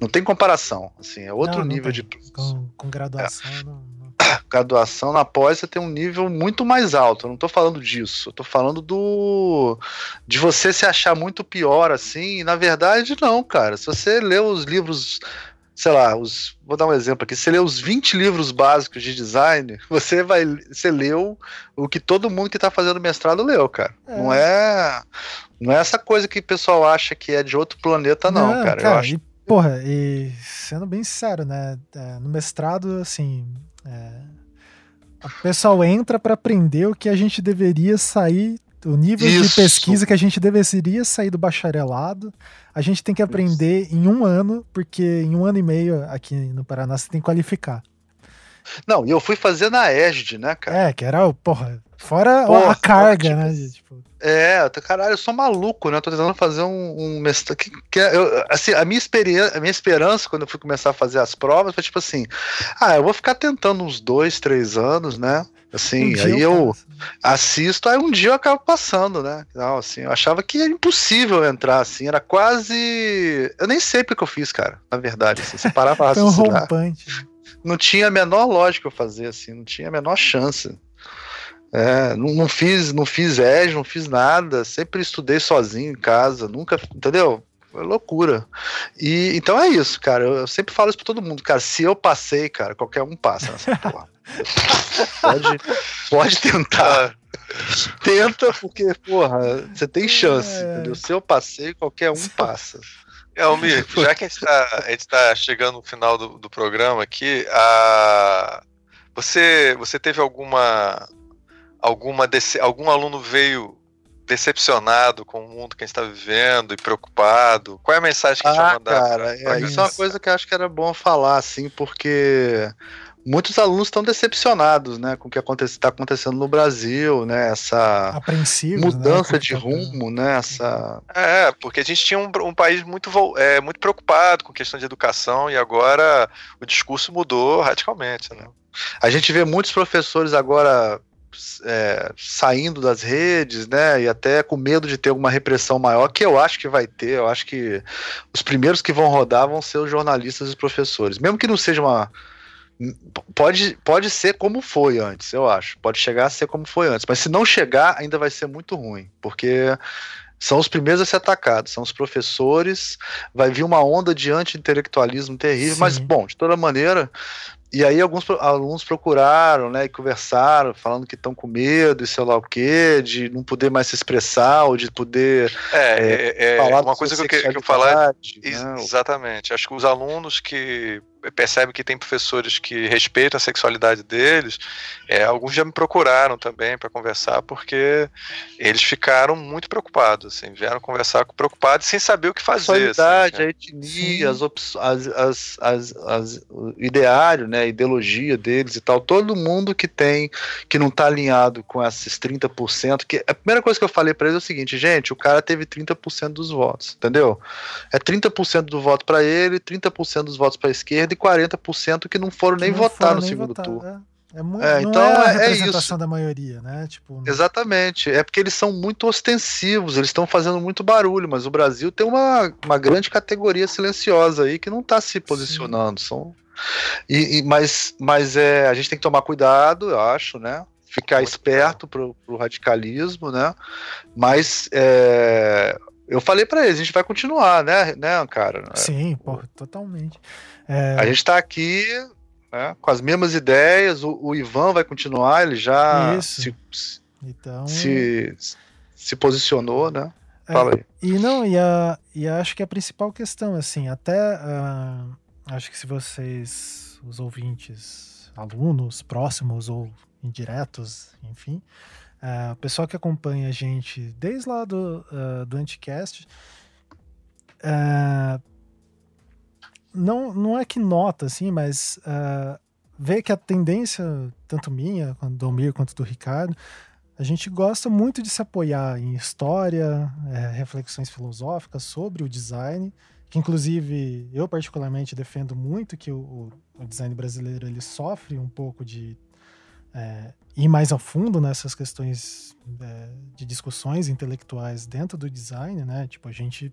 Não tem comparação. Assim, é outro não, não nível tem. de. Com, com graduação, é. não, Graduação na pós você tem um nível muito mais alto. Eu não tô falando disso. Eu tô falando do. de você se achar muito pior, assim. E na verdade, não, cara. Se você lê os livros sei lá, os, vou dar um exemplo aqui, você lê os 20 livros básicos de design, você vai, você leu o que todo mundo que está fazendo mestrado leu, cara. É. Não é não é essa coisa que o pessoal acha que é de outro planeta não, não cara. cara. Eu acho... Porra, e sendo bem sincero, né, é, no mestrado, assim, é, o pessoal entra para aprender o que a gente deveria sair o nível Isso. de pesquisa que a gente deveria sair do bacharelado, a gente tem que aprender Isso. em um ano, porque em um ano e meio aqui no Paraná você tem que qualificar. Não, e eu fui fazer na ESD, né, cara? É, que era, porra, fora porra, a carga, né? Tipo... É, caralho, eu sou maluco, né? Eu tô tentando fazer um, um mestrado. Que, que é, eu, assim, a minha, experiência, a minha esperança quando eu fui começar a fazer as provas foi tipo assim: ah, eu vou ficar tentando uns dois, três anos, né? Assim, um aí eu, assisto, aí um dia eu acabo passando, né? Não, assim, eu achava que era impossível entrar, assim, era quase. Eu nem sei porque eu fiz, cara, na verdade. Assim, você parar pra um rompante. Né? Não tinha a menor lógica eu fazer, assim, não tinha a menor chance. É, não, não, fiz, não fiz EG, não fiz nada, sempre estudei sozinho em casa, nunca, entendeu? Foi loucura. E então é isso, cara. Eu, sempre falo isso pra todo mundo, cara. Se eu passei, cara, qualquer um passa nessa porra. pode, pode tentar. Tenta, porque, porra, você tem chance, é. entendeu? Se eu passei, qualquer um passa. É, Almir, já que a gente está tá chegando no final do, do programa aqui, a... você, você teve alguma. Alguma desse, algum aluno veio decepcionado com o mundo que a gente está vivendo e preocupado? Qual é a mensagem que a gente ah, vai mandar? Cara, é, isso é uma coisa que eu acho que era bom falar, assim, porque muitos alunos estão decepcionados, né, com o que está acontecendo no Brasil, né, essa né, mudança né, de rumo, né, essa... É, porque a gente tinha um, um país muito, é, muito preocupado com questão de educação e agora o discurso mudou radicalmente, né. A gente vê muitos professores agora é, saindo das redes, né, e até com medo de ter alguma repressão maior, que eu acho que vai ter. Eu acho que os primeiros que vão rodar vão ser os jornalistas e os professores, mesmo que não seja uma pode, pode ser como foi antes, eu acho. Pode chegar a ser como foi antes, mas se não chegar, ainda vai ser muito ruim, porque são os primeiros a ser atacados, são os professores. Vai vir uma onda de anti-intelectualismo terrível, Sim. mas, bom, de toda maneira, e aí alguns alunos procuraram, né, e conversaram, falando que estão com medo e sei lá o quê, de não poder mais se expressar ou de poder é, é, é falar uma coisa que eu quero falar né, exatamente. Acho que os alunos que percebe que tem professores que respeitam a sexualidade deles. É, alguns já me procuraram também para conversar, porque eles ficaram muito preocupados, assim, vieram conversar preocupados sem saber o que fazer. A sexualidade, assim, a etnia, as, as, as, as, as, o ideário, né, a ideologia deles e tal, todo mundo que tem, que não está alinhado com esses 30%, que a primeira coisa que eu falei para eles é o seguinte, gente, o cara teve 30% dos votos, entendeu? É 30% do voto para ele, 30% dos votos para a esquerda 40% que não foram nem não votar foram no nem segundo votar, turno. É. É muito, é, então é a é representação é da maioria, né? Tipo, Exatamente. É porque eles são muito ostensivos, eles estão fazendo muito barulho, mas o Brasil tem uma, uma grande categoria silenciosa aí que não está se posicionando. São... E, e, mas mas é, a gente tem que tomar cuidado, eu acho, né? Ficar esperto pro, pro radicalismo, né? Mas é, eu falei para eles, a gente vai continuar, né, né, cara? Sim, pô, totalmente. É... A gente está aqui né, com as mesmas ideias, o, o, Ivan vai continuar, ele já se, então... se, se posicionou, né? É, Fala aí. E não, e, a, e acho que a principal questão, assim, até uh, acho que se vocês, os ouvintes, alunos próximos ou indiretos, enfim, uh, o pessoal que acompanha a gente desde lá do, uh, do Anticast, uh, não, não é que nota, assim, mas uh, vê que a tendência, tanto minha, quanto do Almir, quanto do Ricardo, a gente gosta muito de se apoiar em história, é, reflexões filosóficas sobre o design, que inclusive eu particularmente defendo muito que o, o design brasileiro ele sofre um pouco de é, ir mais a fundo nessas questões é, de discussões intelectuais dentro do design, né? Tipo, a gente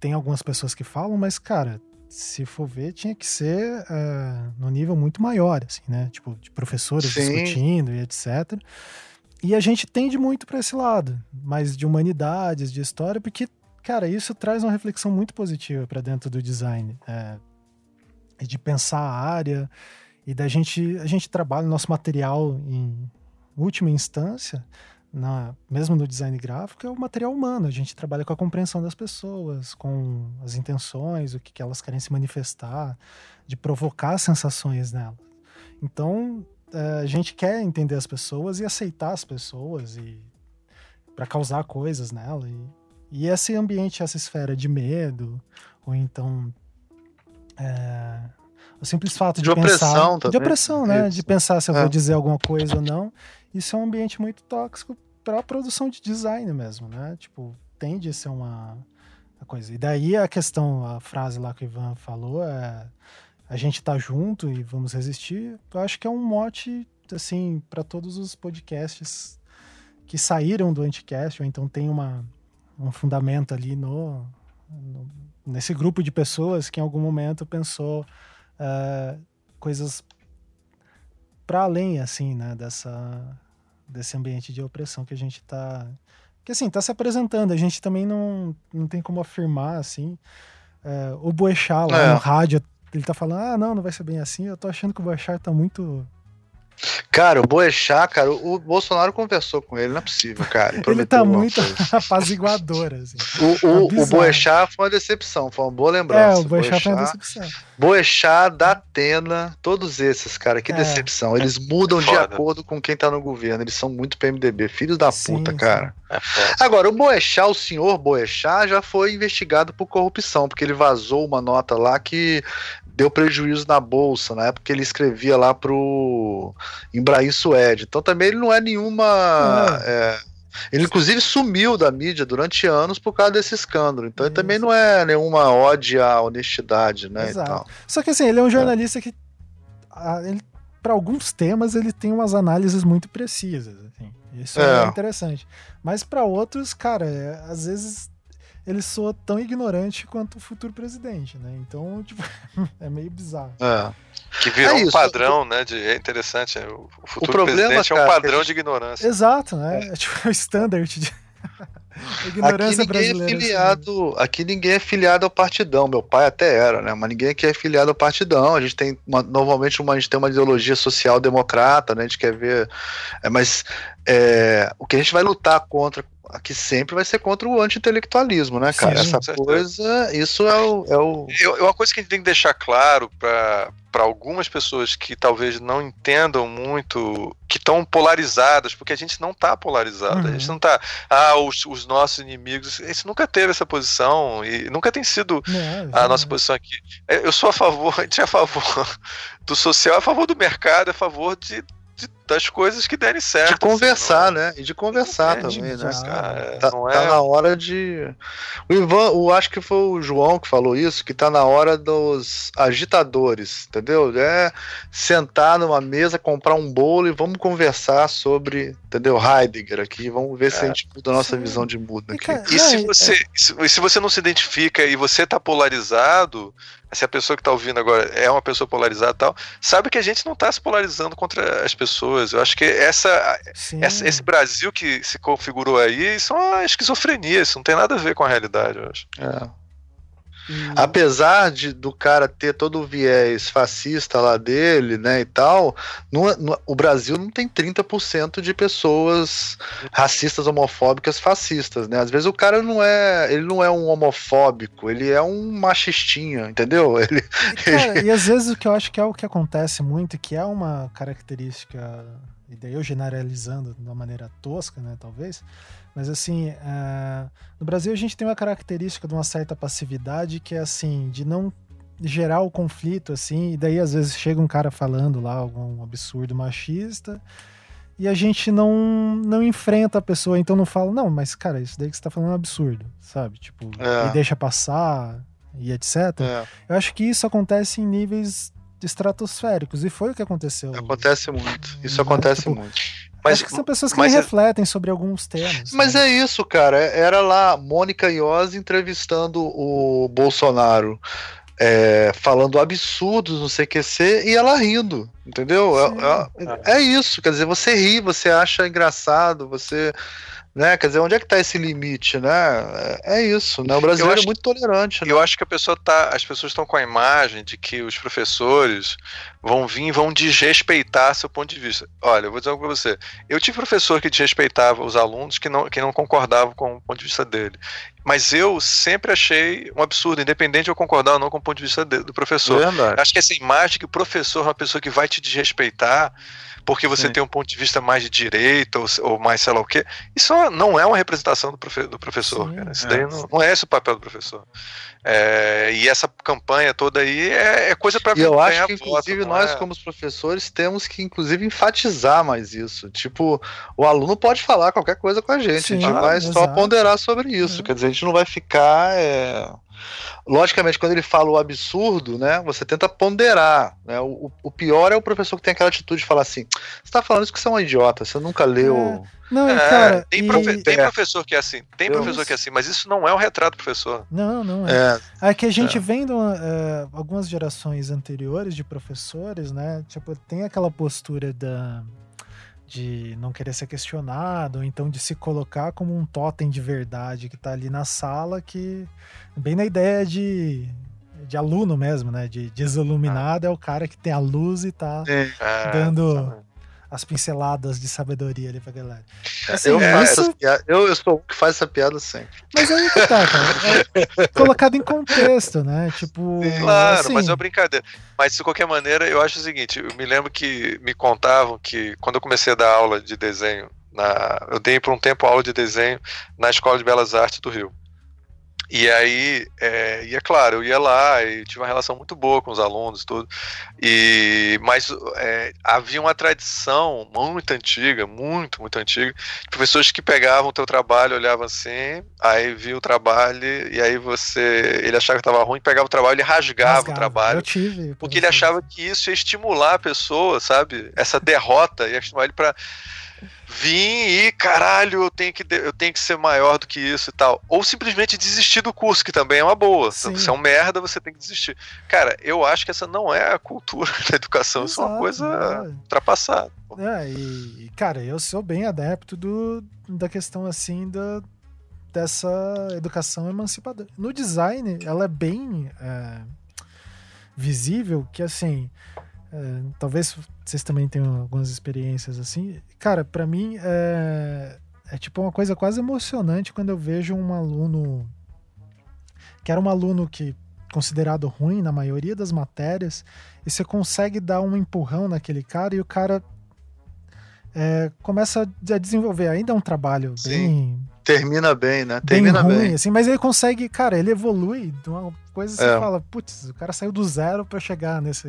tem algumas pessoas que falam, mas, cara, se for ver, tinha que ser uh, no nível muito maior, assim, né? Tipo, de professores Sim. discutindo e etc. E a gente tende muito para esse lado, mais de humanidades, de história, porque, cara, isso traz uma reflexão muito positiva para dentro do design. É, de pensar a área e da gente. A gente trabalha o nosso material em última instância na, mesmo no design gráfico, é o material humano. A gente trabalha com a compreensão das pessoas, com as intenções, o que, que elas querem se manifestar, de provocar sensações nelas. Então, é, a gente quer entender as pessoas e aceitar as pessoas e para causar coisas nela. E, e, esse ambiente, essa esfera de medo, ou então. É, o simples fato de, de pensar. Opressão também. De opressão, né? Isso. De pensar se eu é. vou dizer alguma coisa ou não isso é um ambiente muito tóxico para a produção de design mesmo, né? Tipo, tende a ser uma, uma, coisa. E daí a questão, a frase lá que o Ivan falou é a gente tá junto e vamos resistir. Eu acho que é um mote assim para todos os podcasts que saíram do Anticast, ou então tem uma, um fundamento ali no, no nesse grupo de pessoas que em algum momento pensou uh, coisas para além assim, né, dessa desse ambiente de opressão que a gente está que assim, tá se apresentando, a gente também não, não tem como afirmar, assim. É, o Boechat lá É. no rádio, ele tá falando, ah, não, não vai ser bem assim. Eu tô achando que o Boechat tá muito. Cara, o Boechat, cara, o Bolsonaro conversou com ele, não é possível, cara. ele prometeu tá muito coisa. apaziguador, assim. O, o, o bizarro. Boechat foi uma decepção, foi uma boa É, lembrança. o Boechat foi uma decepção. Boechat, Datena, todos esses, cara, que É. decepção. Eles mudam de Foda. acordo com quem tá no governo. Eles são muito PMDB, filhos da Sim, puta, sim. cara. É. Agora, o Boechat, o senhor Boechat, já foi investigado por corrupção, porque ele vazou uma nota lá que deu prejuízo na bolsa, na época que ele escrevia lá pro Embraer Suede. Então também ele não é nenhuma. é, ele inclusive sumiu da mídia durante anos por causa desse escândalo. Então ele também não é nenhuma ode à honestidade, né? Exato. Só que assim, ele é um jornalista que. ah, para alguns temas, ele tem umas análises muito precisas. assim. Isso é, É. interessante. Mas para outros, cara, é, às vezes ele soa tão ignorante quanto o futuro presidente, né? Então, tipo, é meio bizarro. É. Que virou É um padrão, né? De, é interessante. é, O, o futuro problema, presidente é cara, um que padrão a de ignorância. Exato, né? É, tipo o standard de. Aqui ignorância ninguém é assim. filiado, aqui ninguém é filiado ao partidão. Meu pai até era, né? Mas ninguém aqui é filiado ao partidão. A gente tem uma- normalmente uma, a gente tem uma ideologia social democrata, né? A gente quer ver, é, mas é, o que a gente vai lutar contra aqui sempre vai ser contra o anti-intelectualismo, né, cara? Sim, Essa coisa, isso é o, é o Eu, uma coisa que a gente tem que deixar claro para algumas pessoas que talvez não entendam muito, que estão polarizadas, porque a gente não está polarizado, a Uhum. gente não está, ah, os, os nossos inimigos, a gente nunca teve essa posição e nunca tem sido Não, a já- nossa posição aqui. É, Eu sou a favor, a gente é a favor do social, é a favor do mercado, é a favor de, de- das coisas que derem certo. de assim, conversar, não- né? E de conversar É, também, né? exato. cara, Tá, não tá é na hora de. O Ivan, o, acho que foi o João que falou isso, que tá na hora dos agitadores, entendeu? É sentar numa mesa, comprar um bolo e vamos conversar sobre, entendeu? Heidegger aqui, vamos ver se a gente muda a nossa Sim. visão de mundo E, aqui. cara, E se é- você, se, se você não se identifica e você tá polarizado, se a pessoa que tá ouvindo agora é uma pessoa polarizada e tal, sabe que a gente não tá se polarizando contra as pessoas. Eu acho que essa, essa- esse Brasil que se configurou aí, isso é uma esquizofrenia, isso não tem nada a ver com a realidade, eu acho. É. E- Apesar de, do cara ter todo o viés fascista lá dele, né, e tal, não- não- o Brasil não tem 30% de pessoas racistas, homofóbicas, fascistas, né? Às vezes o cara não é, ele não é um homofóbico, ele é um machistinha, entendeu? Ele, E, cara, e às vezes o que eu acho que é o que acontece muito, que é uma característica, e daí eu generalizando de uma maneira tosca, né, talvez, mas assim, é, no Brasil a gente tem uma característica de uma certa passividade que é assim, de não gerar o conflito, assim, e daí às vezes chega um cara falando lá algum absurdo machista, e a gente não, não enfrenta a pessoa, então não fala, não, mas cara, isso daí que você tá falando é um absurdo, sabe? Tipo, É. e deixa passar, e etc. é, Eu acho que isso acontece em níveis estratosféricos, e foi o que aconteceu. acontece muito. Isso Né? acontece Tipo, muito. Mas, acho que são pessoas que mas é- refletem sobre alguns temas. Mas né? é isso, cara. Era lá Mônica Iose entrevistando o Bolsonaro, é, falando absurdos no CQC e ela rindo, entendeu? É, é- é isso, quer dizer, você ri, você acha engraçado, você. Né? Quer dizer, onde é que tá esse limite, né? É, é isso, né? O brasileiro acho é muito tolerante, né? Eu acho que a pessoa tá, as pessoas estão com a imagem de que os professores vão vir e vão desrespeitar seu ponto de vista. Olha, eu vou dizer algo para você. Eu tive professor que desrespeitava os alunos que não, que não concordavam com o ponto de vista dele. Mas eu sempre achei um absurdo, independente de eu concordar ou não com o ponto de vista de- do professor. Verdade. Acho que essa imagem que o professor é uma pessoa que vai te desrespeitar porque você Sim. tem um ponto de vista mais de direita ou, ou mais sei lá o quê, isso não é uma representação do, profe- do professor. Sim. Isso É. daí não, não é esse o papel do professor. É, e essa campanha toda aí é, é coisa para eu acho que, inclusive, nós, como os professores, temos que, inclusive, enfatizar mais isso. Tipo, o aluno pode falar qualquer coisa com a gente, Sim, a gente vai só ponderar sobre isso. É. Quer dizer, a gente não vai ficar. É, Logicamente, quando ele fala o absurdo, né, você tenta ponderar. Né? O, o- pior é o professor que tem aquela atitude de falar assim: você tá falando isso que você é um idiota, você nunca leu. Não, e, É, cara. tem, e- profe- tem É. professor que é assim, tem Eu- professor que é assim, mas isso não é um retrato do professor. Não, não é. É, É que a gente É. vendo é, algumas gerações anteriores de professores, né? Tipo, tem aquela postura da, de não querer ser questionado, ou então de se colocar como um totem de verdade que tá ali na sala, que bem na ideia de, de aluno mesmo, né? De desiluminado ah. é o cara que tem a luz e tá é, dando as pinceladas de sabedoria ali pra galera. É, assim, eu, isso... eu, eu sou o que faz essa piada sempre. Mas aí que tá, cara. É colocado em contexto, né? Tipo. Claro, assim... mas é uma brincadeira. Mas de qualquer maneira, eu acho o seguinte: eu me lembro que me contavam que quando eu comecei a dar aula de desenho, na, eu dei por um tempo aula de desenho na Escola de Belas Artes do Rio. E aí, é, e é claro, eu ia lá e tive uma relação muito boa com os alunos tudo. E, mas é, havia uma tradição muito antiga, muito, muito antiga, de professores que pegavam o teu trabalho, olhavam assim, aí via o trabalho, e aí você. Ele achava que estava ruim, pegava o trabalho e rasgava, rasgava. o trabalho. Eu tive. Porque ele achava que isso ia estimular a pessoa, sabe? Essa derrota ia estimular ele para vim e caralho, eu tenho, que, eu tenho que ser maior do que isso e tal. Ou simplesmente desistir do curso, que também é uma boa. Sim. Se você é um merda, você tem que desistir. Cara, eu acho que essa não é a cultura da educação, Exato, isso é uma coisa é. ultrapassada. É, e, cara, eu sou bem adepto do, da questão assim da, dessa educação emancipadora. No design, ela é bem é, visível que assim é, talvez vocês também tenham algumas experiências assim. Cara, para mim é, é tipo uma coisa quase emocionante quando eu vejo um aluno que era um aluno que considerado ruim na maioria das matérias e você consegue dar um empurrão naquele cara e o cara é, começa a desenvolver ainda um trabalho Sim. bem termina bem, né? Termina bem, ruim, bem. Assim, mas ele consegue, cara, ele evolui de uma coisa que é. você fala, putz, o cara saiu do zero para chegar nesse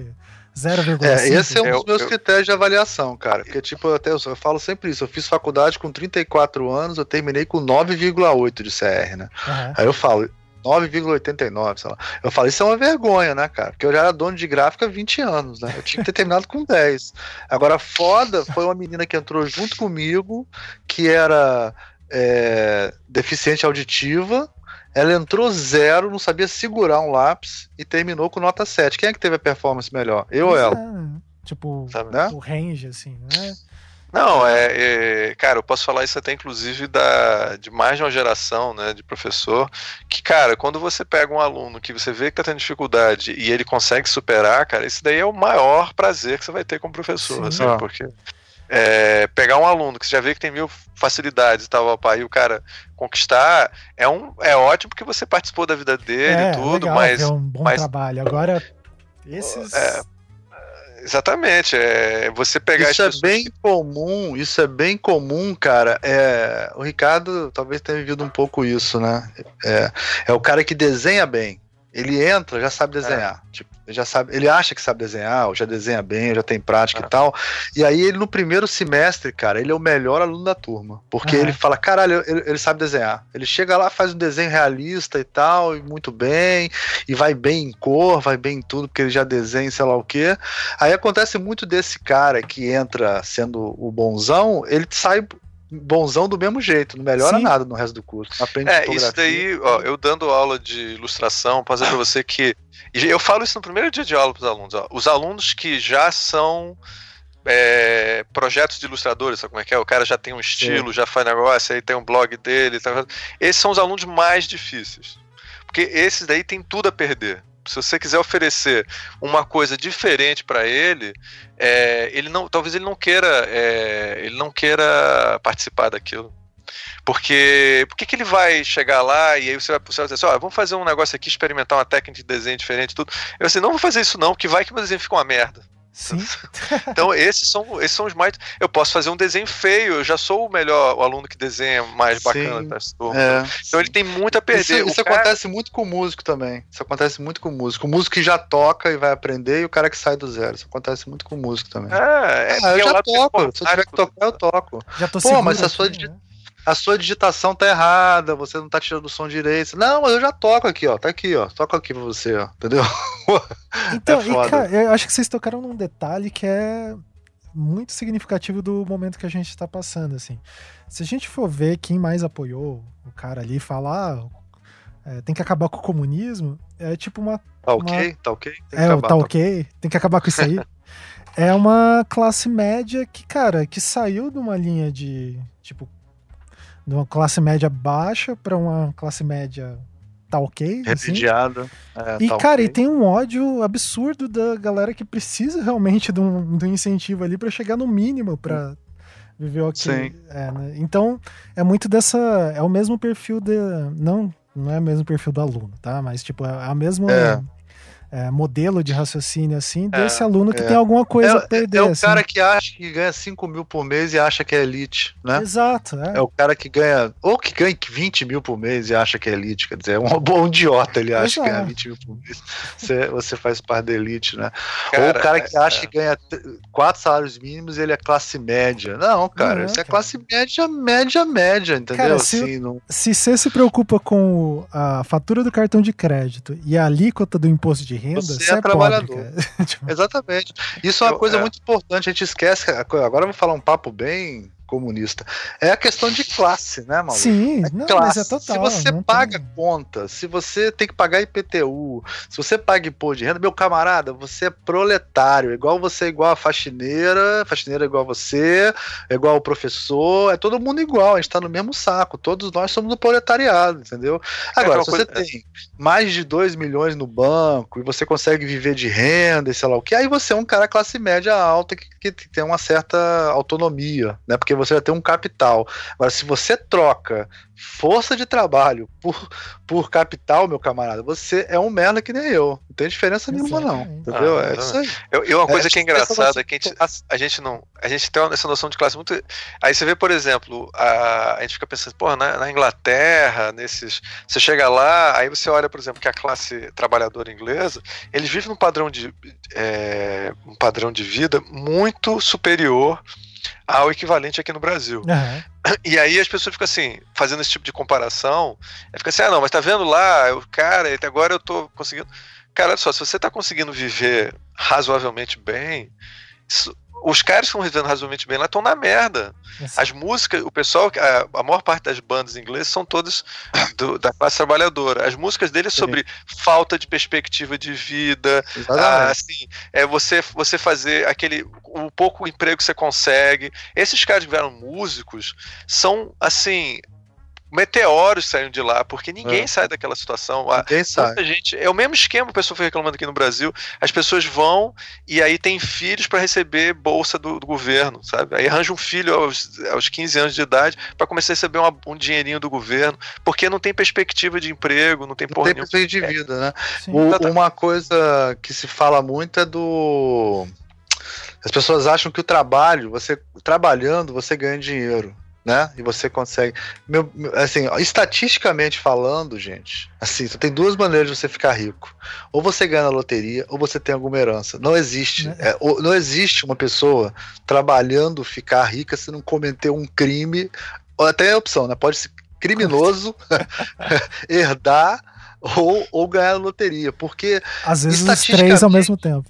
0,5. É, esse é um dos meus eu, critérios de avaliação, cara. Porque, tipo, até eu, eu, falo sempre isso. Eu fiz faculdade com 34 anos, eu terminei com 9,8 de CR, né? Uhum. Aí eu falo, 9,89, sei lá. Eu falei, isso é uma vergonha, né, cara? Porque eu já era dono de gráfica há 20 anos, né? Eu tinha que ter terminado com 10. Agora, foda foi uma menina que entrou junto comigo, que era é, deficiente auditiva. Ela entrou zero, não sabia segurar um lápis e terminou com nota 7. Quem é que teve a performance melhor? Eu ou ela? É, tipo, Sabe, né? o range, assim, né? Não, é, é, Cara, eu posso falar isso até inclusive da, de mais de uma geração né, de professor. Que, cara, quando você pega um aluno que você vê que tá tendo dificuldade e ele consegue superar, cara, isso daí é o maior prazer que você vai ter como professor, assim, porque é, pegar um aluno que você já vê que tem mil facilidades e tal, pai, e o cara conquistar, é, um, é ótimo porque você participou da vida dele é, e tudo, legal, mas. É um bom mas, trabalho. Agora, esses. É, exatamente, é você pegar Isso é bem que... comum, isso é bem comum, cara. É, o Ricardo talvez tenha vivido um pouco isso, né? É, é o cara que desenha bem. Ele entra, já sabe desenhar. É. Tipo, ele já sabe, ele acha que sabe desenhar, ou já desenha bem, já tem prática e tal. E aí ele no primeiro semestre, cara, ele é o melhor aluno da turma, porque ele fala, caralho, ele, ele, sabe desenhar. Ele chega lá, faz um desenho realista e tal, e muito bem, e vai bem em cor, vai bem em tudo, porque ele já desenha, sei lá o quê. Aí acontece muito desse cara que entra sendo o bonzão, ele sai bonzão do mesmo jeito, não melhora Sim. nada no resto do curso. Aprende é, isso daí, ó, eu dando aula de ilustração, posso dizer pra você que. Eu falo isso no primeiro dia de aula para os alunos. Ó, os alunos que já são é, projetos de ilustradores, sabe como é que é? O cara já tem um estilo, Sim. já faz negócio, aí tem um blog dele. Tá... Esses são os alunos mais difíceis. Porque esses daí tem tudo a perder se você quiser oferecer uma coisa diferente para ele, é, ele não, talvez ele não queira, é, ele não queira participar daquilo. Porque por que ele vai chegar lá e aí você vai, vai dizer assim, ó, vamos fazer um negócio aqui, experimentar uma técnica de desenho diferente tudo. Eu assim, não vou fazer isso não, porque vai que o desenho fica uma merda. Sim. então, esses são, esses são os mais. Eu posso fazer um desenho feio, eu já sou o melhor, o aluno que desenha mais bacana das É. Então, ele tem muito a perder. Isso, isso cara... acontece muito com o músico também. Isso acontece muito com o músico. O músico que já toca e vai aprender e o cara que sai do zero. Isso acontece muito com o músico também. É, é ah, eu já toco. Se eu tiver que tocar, eu toco. Já tô Pô, mas se a sua. Né? A sua digitação tá errada, você não tá tirando o som direito. Não, mas eu já toco aqui, ó. Tá aqui, ó. Toco aqui pra você, ó. Entendeu? Então, é e, cara, eu acho que vocês tocaram num detalhe que é muito significativo do momento que a gente tá passando, assim. Se a gente for ver quem mais apoiou o cara ali falar, ah, é, tem que acabar com o comunismo, é tipo uma. Tá ok, uma... tá ok. é, acabar, tá, tá ok, tem que acabar com isso aí. é uma classe média que, cara, que saiu de uma linha de, tipo, de uma classe média baixa para uma classe média tá ok. Repudiado. Assim. É, e, tá cara, okay. e tem um ódio absurdo da galera que precisa realmente de um, de um incentivo ali para chegar no mínimo para viver ok. Sim. É, né? Então, é muito dessa. É o mesmo perfil de. Não, não é o mesmo perfil do aluno, tá? Mas, tipo, é a mesma. É é, modelo de raciocínio assim é, desse é, aluno que é. tem alguma coisa é, a perder. É o assim. cara que acha que ganha 5 mil por mês e acha que é elite, né? Exato. É. é o cara que ganha, ou que ganha 20 mil por mês e acha que é elite, quer dizer, é um bom idiota, ele acha Exato. que ganha 20 mil por mês. Você, você faz parte da elite, né? Cara, ou o cara que acha que ganha 4 salários mínimos e ele é classe média. Não, cara, isso é classe média, média, média, entendeu? Cara, se, assim, não... se você se preocupa com a fatura do cartão de crédito e a alíquota do imposto de renda, você, você é, é trabalhador. Tipo, Exatamente. Isso é uma eu, coisa é. muito importante, a gente esquece. Agora eu vou falar um papo bem comunista. É a questão de classe, né, maluco? Sim, é não, classe. mas é total. Se você paga tem... conta, se você tem que pagar IPTU, se você paga imposto de renda, meu camarada, você é proletário, igual você é igual a faxineira, faxineira é igual a você, é igual o professor, é todo mundo igual, a gente tá no mesmo saco, todos nós somos do proletariado, entendeu? Agora, é se você coisa... tem mais de 2 milhões no banco e você consegue viver de renda e sei lá o que, aí você é um cara classe média alta que, que tem uma certa autonomia, né? Porque você vai ter um capital. Agora, se você troca força de trabalho por, por capital, meu camarada, você é um merda que nem eu. Não tem diferença nenhuma, não. Entendeu? Ah, é isso aí. Eu, eu uma coisa é, que é engraçada é que a gente, a, gente não. A gente tem essa noção de classe muito. Aí você vê, por exemplo, a, a gente fica pensando, porra, na, na, Inglaterra, nesses. Você chega lá, aí você olha, por exemplo, que a classe trabalhadora inglesa, eles vivem num padrão de. É, um padrão de vida muito superior ao equivalente aqui no Brasil. Uhum. E aí as pessoas ficam assim, fazendo esse tipo de comparação, fica assim, ah não, mas tá vendo lá, o cara, até agora eu tô conseguindo. Cara, olha só, se você tá conseguindo viver razoavelmente bem, isso, os caras que estão vivendo razoavelmente bem lá estão na merda. As músicas, o pessoal, a, a, maior parte das bandas inglesas são todas do, da classe trabalhadora. As músicas deles sobre falta de perspectiva de vida, ah, assim, é você, você fazer aquele o pouco emprego que você consegue. Esses caras que vieram músicos são assim meteoros saíram de lá, porque ninguém é. sai daquela situação. Ninguém sai. Gente, é o mesmo esquema, o pessoal foi reclamando aqui no Brasil. As pessoas vão e aí tem filhos para receber bolsa do, do, governo, sabe? Aí arranja um filho aos, aos 15 anos de idade para começar a receber uma, um dinheirinho do governo, porque não tem perspectiva de emprego, não tem não tem perspectiva de vida, né? O, uma coisa que se fala muito é do as pessoas acham que o trabalho, você trabalhando, você ganha dinheiro né? E você consegue. Meu, assim, estatisticamente falando, gente, assim, só tem duas maneiras de você ficar rico. Ou você ganha na loteria, ou você tem alguma herança. Não existe. Né? É, não existe uma pessoa trabalhando ficar rica se não cometer um crime. Ou até a opção, né? Pode ser criminoso, herdar ou, ou ganhar na loteria. Porque. Às vezes os três ao mesmo tempo.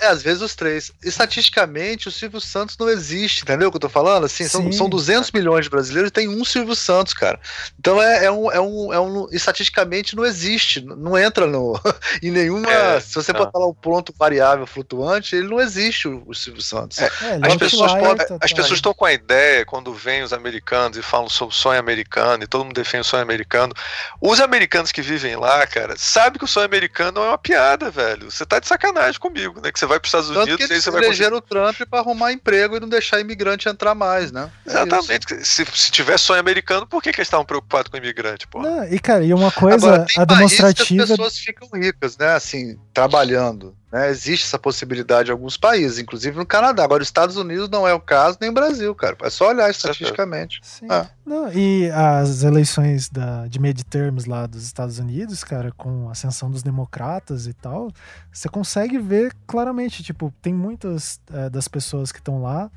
É, às vezes os três. Estatisticamente, o Silvio Santos não existe, entendeu o que eu tô falando? Assim, são, são 200 milhões de brasileiros e tem um Silvio Santos, cara. Então é, é, um, é, um, é um. Estatisticamente não existe, não entra no, em nenhuma. É, se você botar lá o ponto variável flutuante, ele não existe, o, o Silvio Santos. É, é as pessoas, podem, tá, as pessoas estão com a ideia, quando vêm os americanos e falam sobre o sonho americano, e todo mundo defende o sonho americano. Os americanos que vivem lá, cara, sabem que o sonho americano é uma piada, velho. Você tá de sacanagem comigo, né? Que você vai para os Estados Unidos que e aí você vai elegeram conseguir... o Trump para arrumar emprego e não deixar imigrante entrar mais, né? É Exatamente. Se, se tiver sonho americano, por que, que eles estavam preocupados com imigrante, pô? E cara, e uma coisa Agora, a demonstrativa. as pessoas ficam ricas, né? Assim, trabalhando. Né? Existe essa possibilidade em alguns países, inclusive no Canadá. Agora, os Estados Unidos não é o caso, nem o Brasil, cara. É só olhar estatisticamente. Sim. Ah. Não, e as eleições da, de midterms lá dos Estados Unidos, cara, com a ascensão dos democratas e tal, você consegue ver claramente, tipo, tem muitas é, das pessoas que estão lá,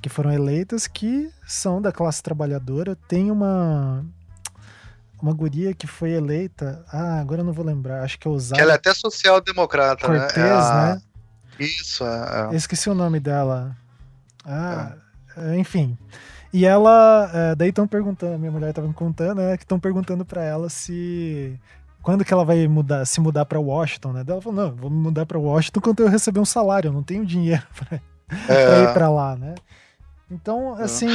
que foram eleitas, que são da classe trabalhadora, tem uma uma guria que foi eleita. Ah, agora eu não vou lembrar. Acho que é usada. Ela é até social-democrata, né? Cortez, é né? Isso, é. Eu esqueci o nome dela. Ah, é. enfim. E ela. É, daí estão perguntando, minha mulher estava me contando, né? Que estão perguntando para ela se quando que ela vai mudar, se mudar para Washington, né? Ela falou, não, vou me mudar para Washington quando eu receber um salário, eu não tenho dinheiro pra, é. pra ir para lá, né? Então, é. assim,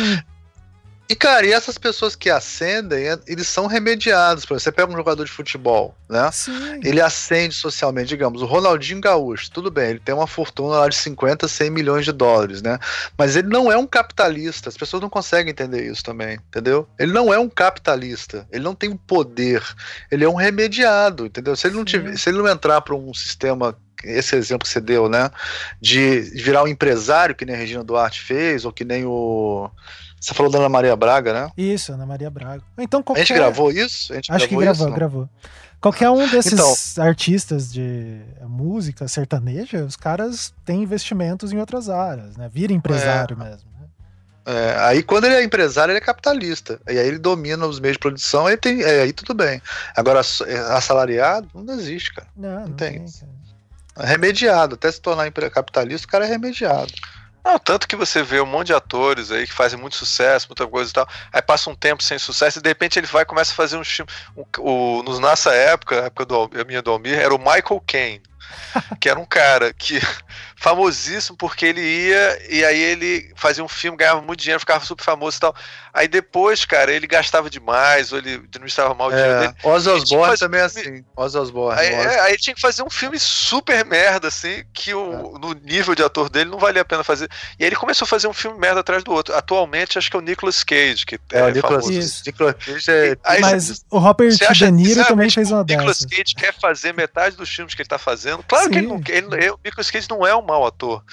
e, cara, e essas pessoas que acendem, é, eles são remediados. Por exemplo, você pega um jogador de futebol, né? Sim. Ele acende socialmente, digamos, o Ronaldinho Gaúcho, tudo bem, ele tem uma fortuna lá de 50, 100 milhões de dólares, né? Mas ele não é um capitalista. As pessoas não conseguem entender isso também, entendeu? Ele não é um capitalista. Ele não tem um poder. Ele é um remediado, entendeu? Se ele não, tiver, se ele não entrar para um sistema esse exemplo que você deu, né? De virar um empresário, que nem a Regina Duarte fez, ou que nem o. Você falou da Ana Maria Braga, né? Isso, Ana Maria Braga. Então, qualquer... A gente gravou isso? Gente Acho gravou que gravou, isso, gravou. Qualquer um desses então, artistas de música sertaneja, os caras têm investimentos em outras áreas, né? Vira empresário é, mesmo. Né? É, aí quando ele é empresário, ele é capitalista. E aí ele domina os meios de produção, aí, tem, é, aí tudo bem. Agora, é, assalariado, não existe, cara. Não, não, não tem. tem remediado. Até se tornar capitalista, o cara é remediado. Não, tanto que você vê um monte de atores aí que fazem muito sucesso, muita coisa e tal. Aí passa um tempo sem sucesso e de repente ele vai e começa a fazer um filme. Um, o, no, nossa época, a época do, minha do Almir, era o Michael Caine. que era um cara que famosíssimo porque ele ia e aí ele fazia um filme, ganhava muito dinheiro, ficava super famoso e tal. Aí depois, cara, ele gastava demais, ou ele administrava mal o dinheiro é, dele. Ozzy Osbourne também é assim. Ozzy Osbourne. Aí, é, aí tinha que fazer um filme super merda, assim, que o, é. no nível de ator dele não valia a pena fazer. E aí ele começou a fazer um filme merda atrás do outro. Atualmente, acho que é o Nicolas Cage, que é, é o Nicolas, famoso. Nicolas Cage é... Aí, Mas o Robert De Niro também fez uma. O Nicolas Cage quer fazer metade dos filmes que ele tá fazendo. Claro Sim. que ele não ele, o Nicolas Cage não é um mau ator.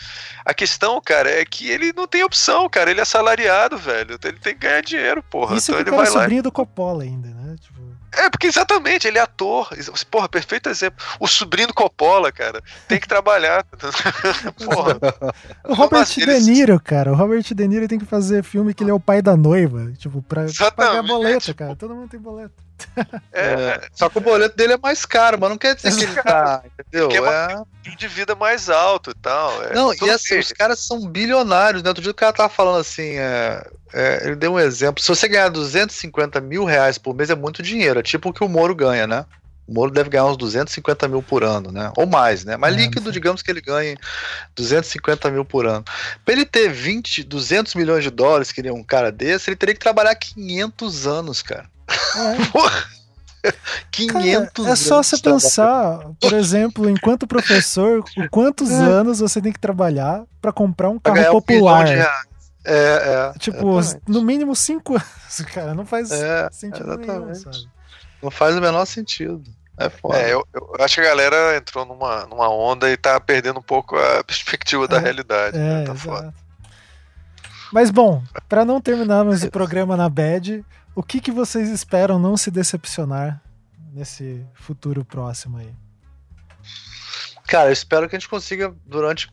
A questão, cara, é que ele não tem opção, cara. Ele é assalariado, velho. Ele tem que ganhar dinheiro, porra. Isso então ele vai lá. sobrinho do Coppola ainda, né? Tipo... É, porque exatamente, ele é ator. Porra, perfeito exemplo. O sobrinho do Coppola, cara, tem que trabalhar. Porra. O Robert assim, De Niro, cara. O Robert De Niro tem que fazer filme que ele é o pai da noiva. Tipo, pra exatamente. pagar boleto, cara. Todo mundo tem boleto. É, é, só que o boleto dele é mais caro, mas não quer dizer que ele tá, entendeu? É um de vida mais alto e tal. É, não, e assim, os caras são bilionários, né? Outro dia o cara tava falando assim, é, é, ele deu um exemplo. Se você ganhar 250 mil reais por mês, é muito dinheiro. É tipo o que o Moro ganha, né? O Moro deve ganhar uns 250 mil por ano, né? Ou mais, né? Mas é, líquido, digamos que ele ganhe 250 mil por ano. Para ele ter 20, 200 milhões de dólares, que nem um cara desse, ele teria que trabalhar 500 anos, cara. É. Porra! 500 Cara, É só você pensar, por exemplo, enquanto professor, quantos é. anos você tem que trabalhar para comprar um carro popular? Um é, é, tipo, exatamente. no mínimo 5 anos, cara. Não faz é, sentido exatamente. nenhum, sabe? Não faz o menor sentido. É foda. É, eu, eu, acho que a galera entrou numa, numa onda e tá perdendo um pouco a perspectiva da é, realidade. Né? É, tá foda. Mas bom, para não terminarmos o programa na bad, o que, que vocês esperam não se decepcionar nesse futuro próximo aí? Cara, eu espero que a gente consiga, durante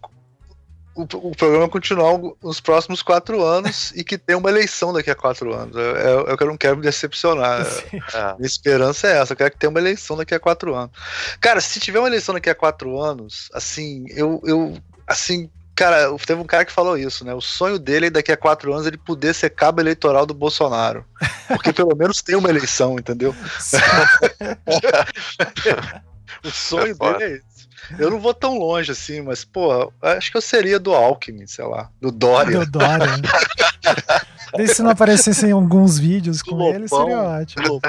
o, o programa, continuar nos próximos quatro anos e que tenha uma eleição daqui a quatro anos. Eu, eu, eu não quero me decepcionar. Minha esperança é essa. Eu quero que tenha uma eleição daqui a quatro anos. Cara, se tiver uma eleição daqui a quatro anos, assim, eu, eu assim, Cara, teve um cara que falou isso, né? O sonho dele é daqui a quatro anos ele poder ser cabo eleitoral do Bolsonaro. Porque pelo menos tem uma eleição, entendeu? o sonho é dele é esse. Eu não vou tão longe assim, mas, pô, acho que eu seria do Alckmin, sei lá, do Dória. Do Dória. se não aparecessem alguns vídeos com Lopão, ele, seria ótimo.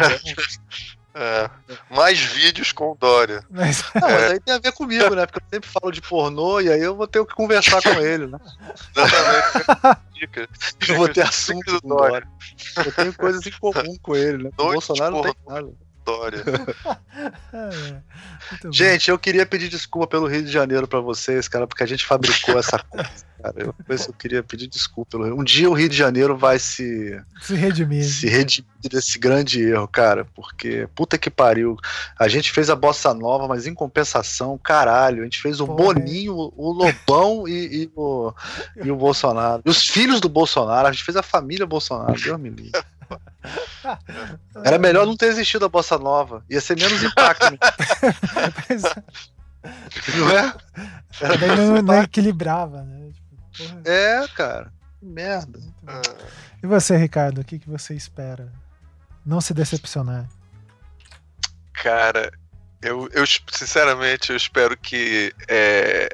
É, mais vídeos com o Dória. Mas, não, é. mas aí tem a ver comigo, né? Porque eu sempre falo de pornô e aí eu vou ter que conversar com ele, né? Exatamente. eu vou ter assunto com o Dória. Eu tenho coisas em comum com ele, né? O Bolsonaro não tem nada. Dória. gente, eu queria pedir desculpa pelo Rio de Janeiro para vocês, cara, porque a gente fabricou essa coisa. Cara, eu, eu queria pedir desculpa. Um dia o Rio de Janeiro vai se. Se redimir. Se redimir desse grande erro, cara, porque puta que pariu. A gente fez a bossa nova, mas em compensação, caralho, a gente fez o. Boninho, o Lobão e, e, o, e o Bolsonaro. E os filhos do Bolsonaro, a gente fez a família Bolsonaro, Deus me livre. Era melhor não ter existido a bossa nova. Ia ser menos impacto. não é? Era não, não equilibrava, né? É, cara. Que merda. E você, Ricardo, o que, que você espera? Não se decepcionar. Cara, Eu, eu sinceramente, eu espero que é,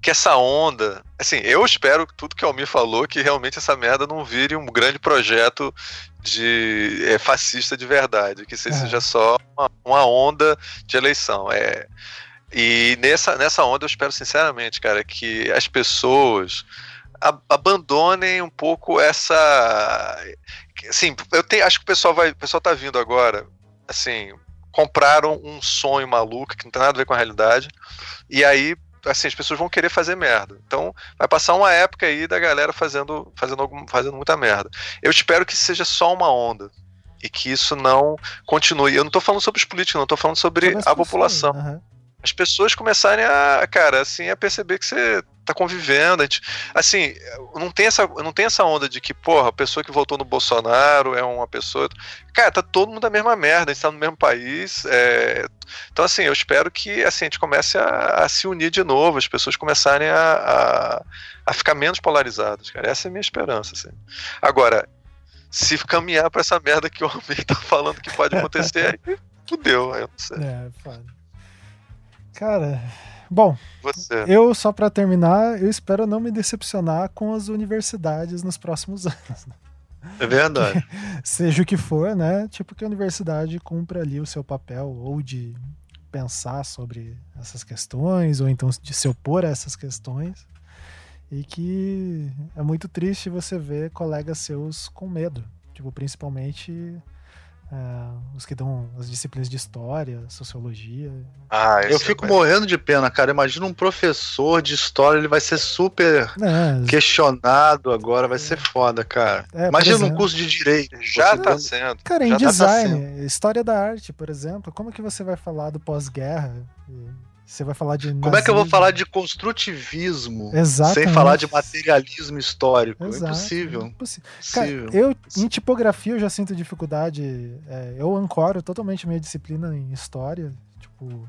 que essa onda. Assim, eu espero que tudo que o Almir falou, que realmente essa merda não vire um grande projeto de é, fascista de verdade, que é. seja só uma, uma, onda de eleição. É, e nessa, nessa onda eu espero sinceramente, cara, que as pessoas abandonem um pouco essa. Assim, eu tenho, acho que o pessoal vai. O pessoal tá vindo agora, assim, compraram um sonho maluco que não tem nada a ver com a realidade. E aí assim, as pessoas vão querer fazer merda. Então, vai passar uma época aí da galera fazendo, fazendo, algum, fazendo muita merda. Eu espero que seja só uma onda. E que isso não continue. Eu não estou falando sobre os políticos, não, estou falando sobre a população. Uhum. As pessoas começarem a, cara, assim, a perceber que você tá convivendo. Gente, assim, não tem, essa, não tem essa onda de que, porra, a pessoa que votou no Bolsonaro é uma pessoa. Cara, tá todo mundo na mesma merda, a gente tá no mesmo país. É... Então, assim, eu espero que assim, a gente comece a, a se unir de novo, as pessoas começarem a, a, a, ficar menos polarizadas, cara. Essa é a minha esperança, assim. Agora, se caminhar para essa merda que o homem tá falando que pode acontecer, aí fudeu, eu não sei. É, foda. Cara, Bom, Você. eu só para terminar, eu espero não me decepcionar com as universidades nos próximos anos. É verdade. Seja o que for, né? Tipo que a universidade cumpra ali o seu papel ou de pensar sobre essas questões ou então de se opor a essas questões. E que é muito triste você ver colegas seus com medo, tipo principalmente é, os que dão as disciplinas de história, sociologia. Ah, eu fico é morrendo de pena, cara. Imagina um professor de história, ele vai ser super é, questionado agora, vai ser foda, cara. É, Imagina exemplo, um curso de direito. Já tá sendo. Cara, em tá design, tá história da arte, por exemplo, como que você vai falar do pós-guerra? Você vai falar de. Nazismo. Como é que eu vou falar de construtivismo Exatamente. sem falar de materialismo histórico? Exato. Impossível. Impossível. Cara, eu, em tipografia, eu já sinto dificuldade. É, eu ancoro totalmente minha disciplina em história. Tipo,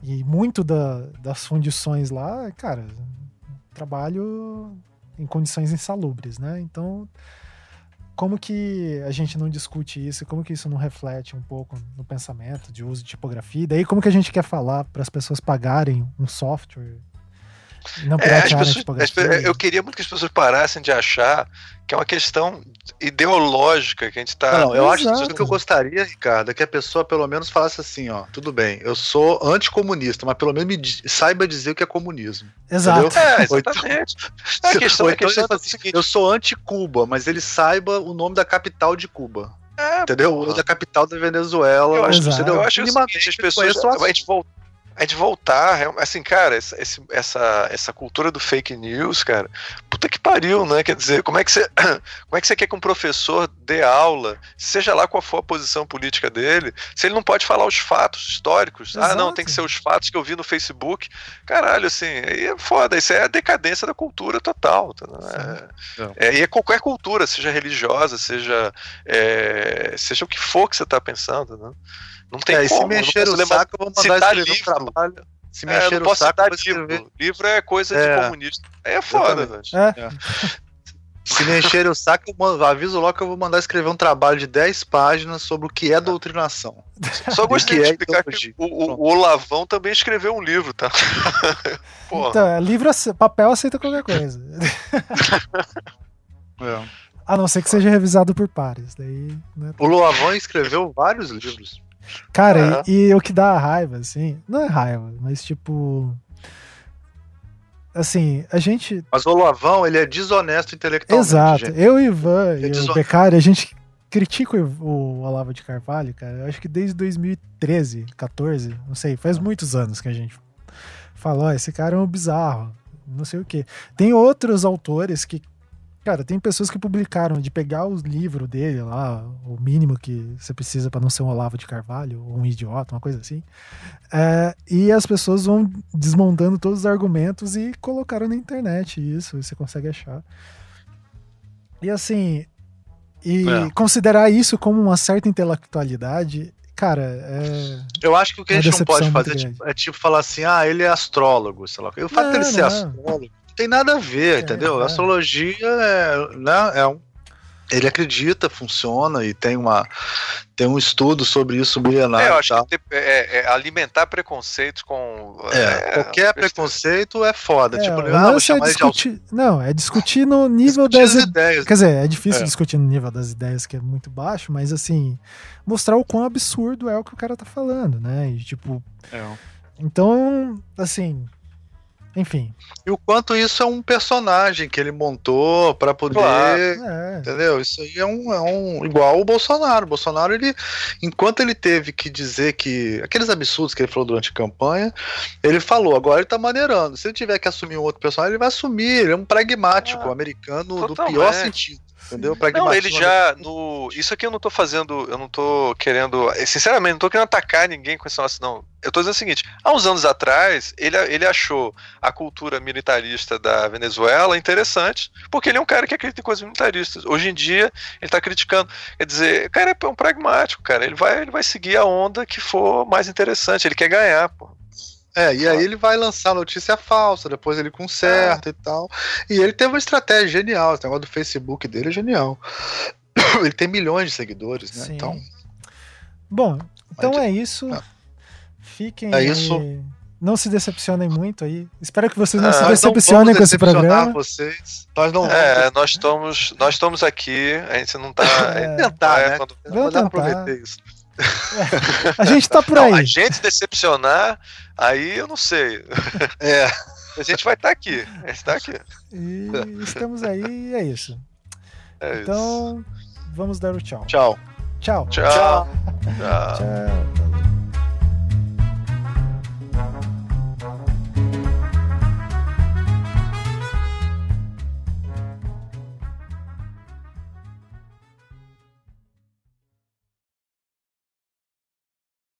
e muito da, das fundições lá, cara, trabalho em condições insalubres, né? Então como que a gente não discute isso? Como que isso não reflete um pouco no pensamento de uso de tipografia? E daí como que a gente quer falar para as pessoas pagarem um software não é, as pessoas, as, eu queria muito que as pessoas parassem de achar que é uma questão ideológica que a gente está. Não, eu Exato. acho que eu gostaria, Ricardo, é que a pessoa pelo menos falasse assim, ó, tudo bem, eu sou anticomunista, mas pelo menos me saiba dizer o que é comunismo. Exato. Entendeu? É, exatamente. Então, é a questão, a então questão é assim, eu sou anti-Cuba, mas ele saiba o nome da capital de Cuba. É, entendeu? Ou da capital da Venezuela. Eu acho, eu acho que as pessoas. A gente volta a gente voltar, assim, cara, essa, essa, essa cultura do fake news, cara, puta que pariu, né? Quer dizer, como é que você, como é que você quer que um professor dê aula, seja lá qual for a posição política dele, se ele não pode falar os fatos históricos? Exato. Ah, não, tem que ser os fatos que eu vi no Facebook. Caralho, assim, aí é foda, isso é a decadência da cultura total. Tá, né? é, é, e é qualquer cultura, seja religiosa, seja, é, seja o que for que você está pensando, né? Não tem é, como. Se mexer o saco, eu vou mandar escrever livro. um trabalho. Se é, mexer o saco, livro. Livro é coisa é. de comunista. Aí é foda, velho. É. Se mexer o saco, eu aviso logo que eu vou mandar escrever um trabalho de 10 páginas sobre o que é doutrinação. Só gostaria de é explicar que o, o, o, Olavão também escreveu um livro, tá? então, é, livro, papel aceita qualquer coisa. é. A não ser que seja revisado por pares. Daí, né? O Olavão escreveu vários livros. Cara, e, e o que dá raiva, assim, não é raiva, mas tipo. Assim, a gente. Mas o Lavão, ele é desonesto intelectualmente. Exato. Gente. Eu, Ivan é e o Becari, a gente critica o Olavo de Carvalho, cara. Eu acho que desde 2013, 14, não sei, faz muitos anos que a gente falou, esse cara é um bizarro, não sei o quê. Tem outros autores que Cara, tem pessoas que publicaram de pegar o livro dele lá, o mínimo que você precisa para não ser um Olavo de Carvalho, ou um idiota, uma coisa assim. É, e as pessoas vão desmontando todos os argumentos e colocaram na internet isso, você consegue achar. E assim, e é. considerar isso como uma certa intelectualidade cara, é. Eu acho que o que a gente não pode fazer é tipo, é tipo, falar assim: ah, ele é astrólogo, sei lá. O fato dele ser astrólogo tem nada a ver, é, entendeu? É. Astrologia é, né, é um ele acredita, funciona e tem uma tem um estudo sobre isso milenar. É, eu acho que é, é alimentar preconceitos com é, é qualquer preconceito é foda. É, tipo, ah, vou chamar é discutir, de... não, é discutir no nível discutir das ideias. Quer dizer, é difícil discutir no nível das ideias que é muito baixo, mas assim mostrar o quão absurdo é o que o cara tá falando, né? E tipo, então assim enfim. E o quanto isso é um personagem que ele montou para poder. Claro. É. Entendeu? Isso aí é um, é um. Igual o Bolsonaro. O Bolsonaro, ele. Enquanto ele teve que dizer que. Aqueles absurdos que ele falou durante a campanha, ele falou, agora ele tá maneirando. Se ele tiver que assumir um outro personagem, ele vai assumir. Ele é um pragmático ah, americano totalmente. do pior sentido. Entendeu? Não, ele já. No, isso aqui eu não tô fazendo. Eu não tô querendo. Sinceramente, não tô querendo atacar ninguém com esse negócio, não. Eu tô dizendo o seguinte: há uns anos atrás, ele, ele achou a cultura militarista da Venezuela interessante, porque ele é um cara que acredita em coisas militaristas. Hoje em dia, ele tá criticando. Quer dizer, o cara é um pragmático, cara. Ele vai, ele vai seguir a onda que for mais interessante. Ele quer ganhar, pô. É, e aí ele vai lançar notícia falsa, depois ele conserta ah. e tal. E ele tem uma estratégia genial, esse negócio do Facebook dele é genial. ele tem milhões de seguidores, né? Sim. Então. Bom, então é isso. É. Fiquem. É isso. Não se decepcionem muito aí. Espero que vocês não é, se decepcionem com esse programa. Vocês. Nós não é, nós estamos, nós estamos aqui. A gente não tá. É, tentar, é, né? Quando, vamos tentar. aproveitar isso. É, a gente tá por aí. Não, a gente decepcionar, aí eu não sei. É. A gente vai estar tá aqui. A gente tá aqui. E estamos aí e é isso. É então, isso. vamos dar o tchau. Tchau. Tchau. Tchau. tchau. tchau.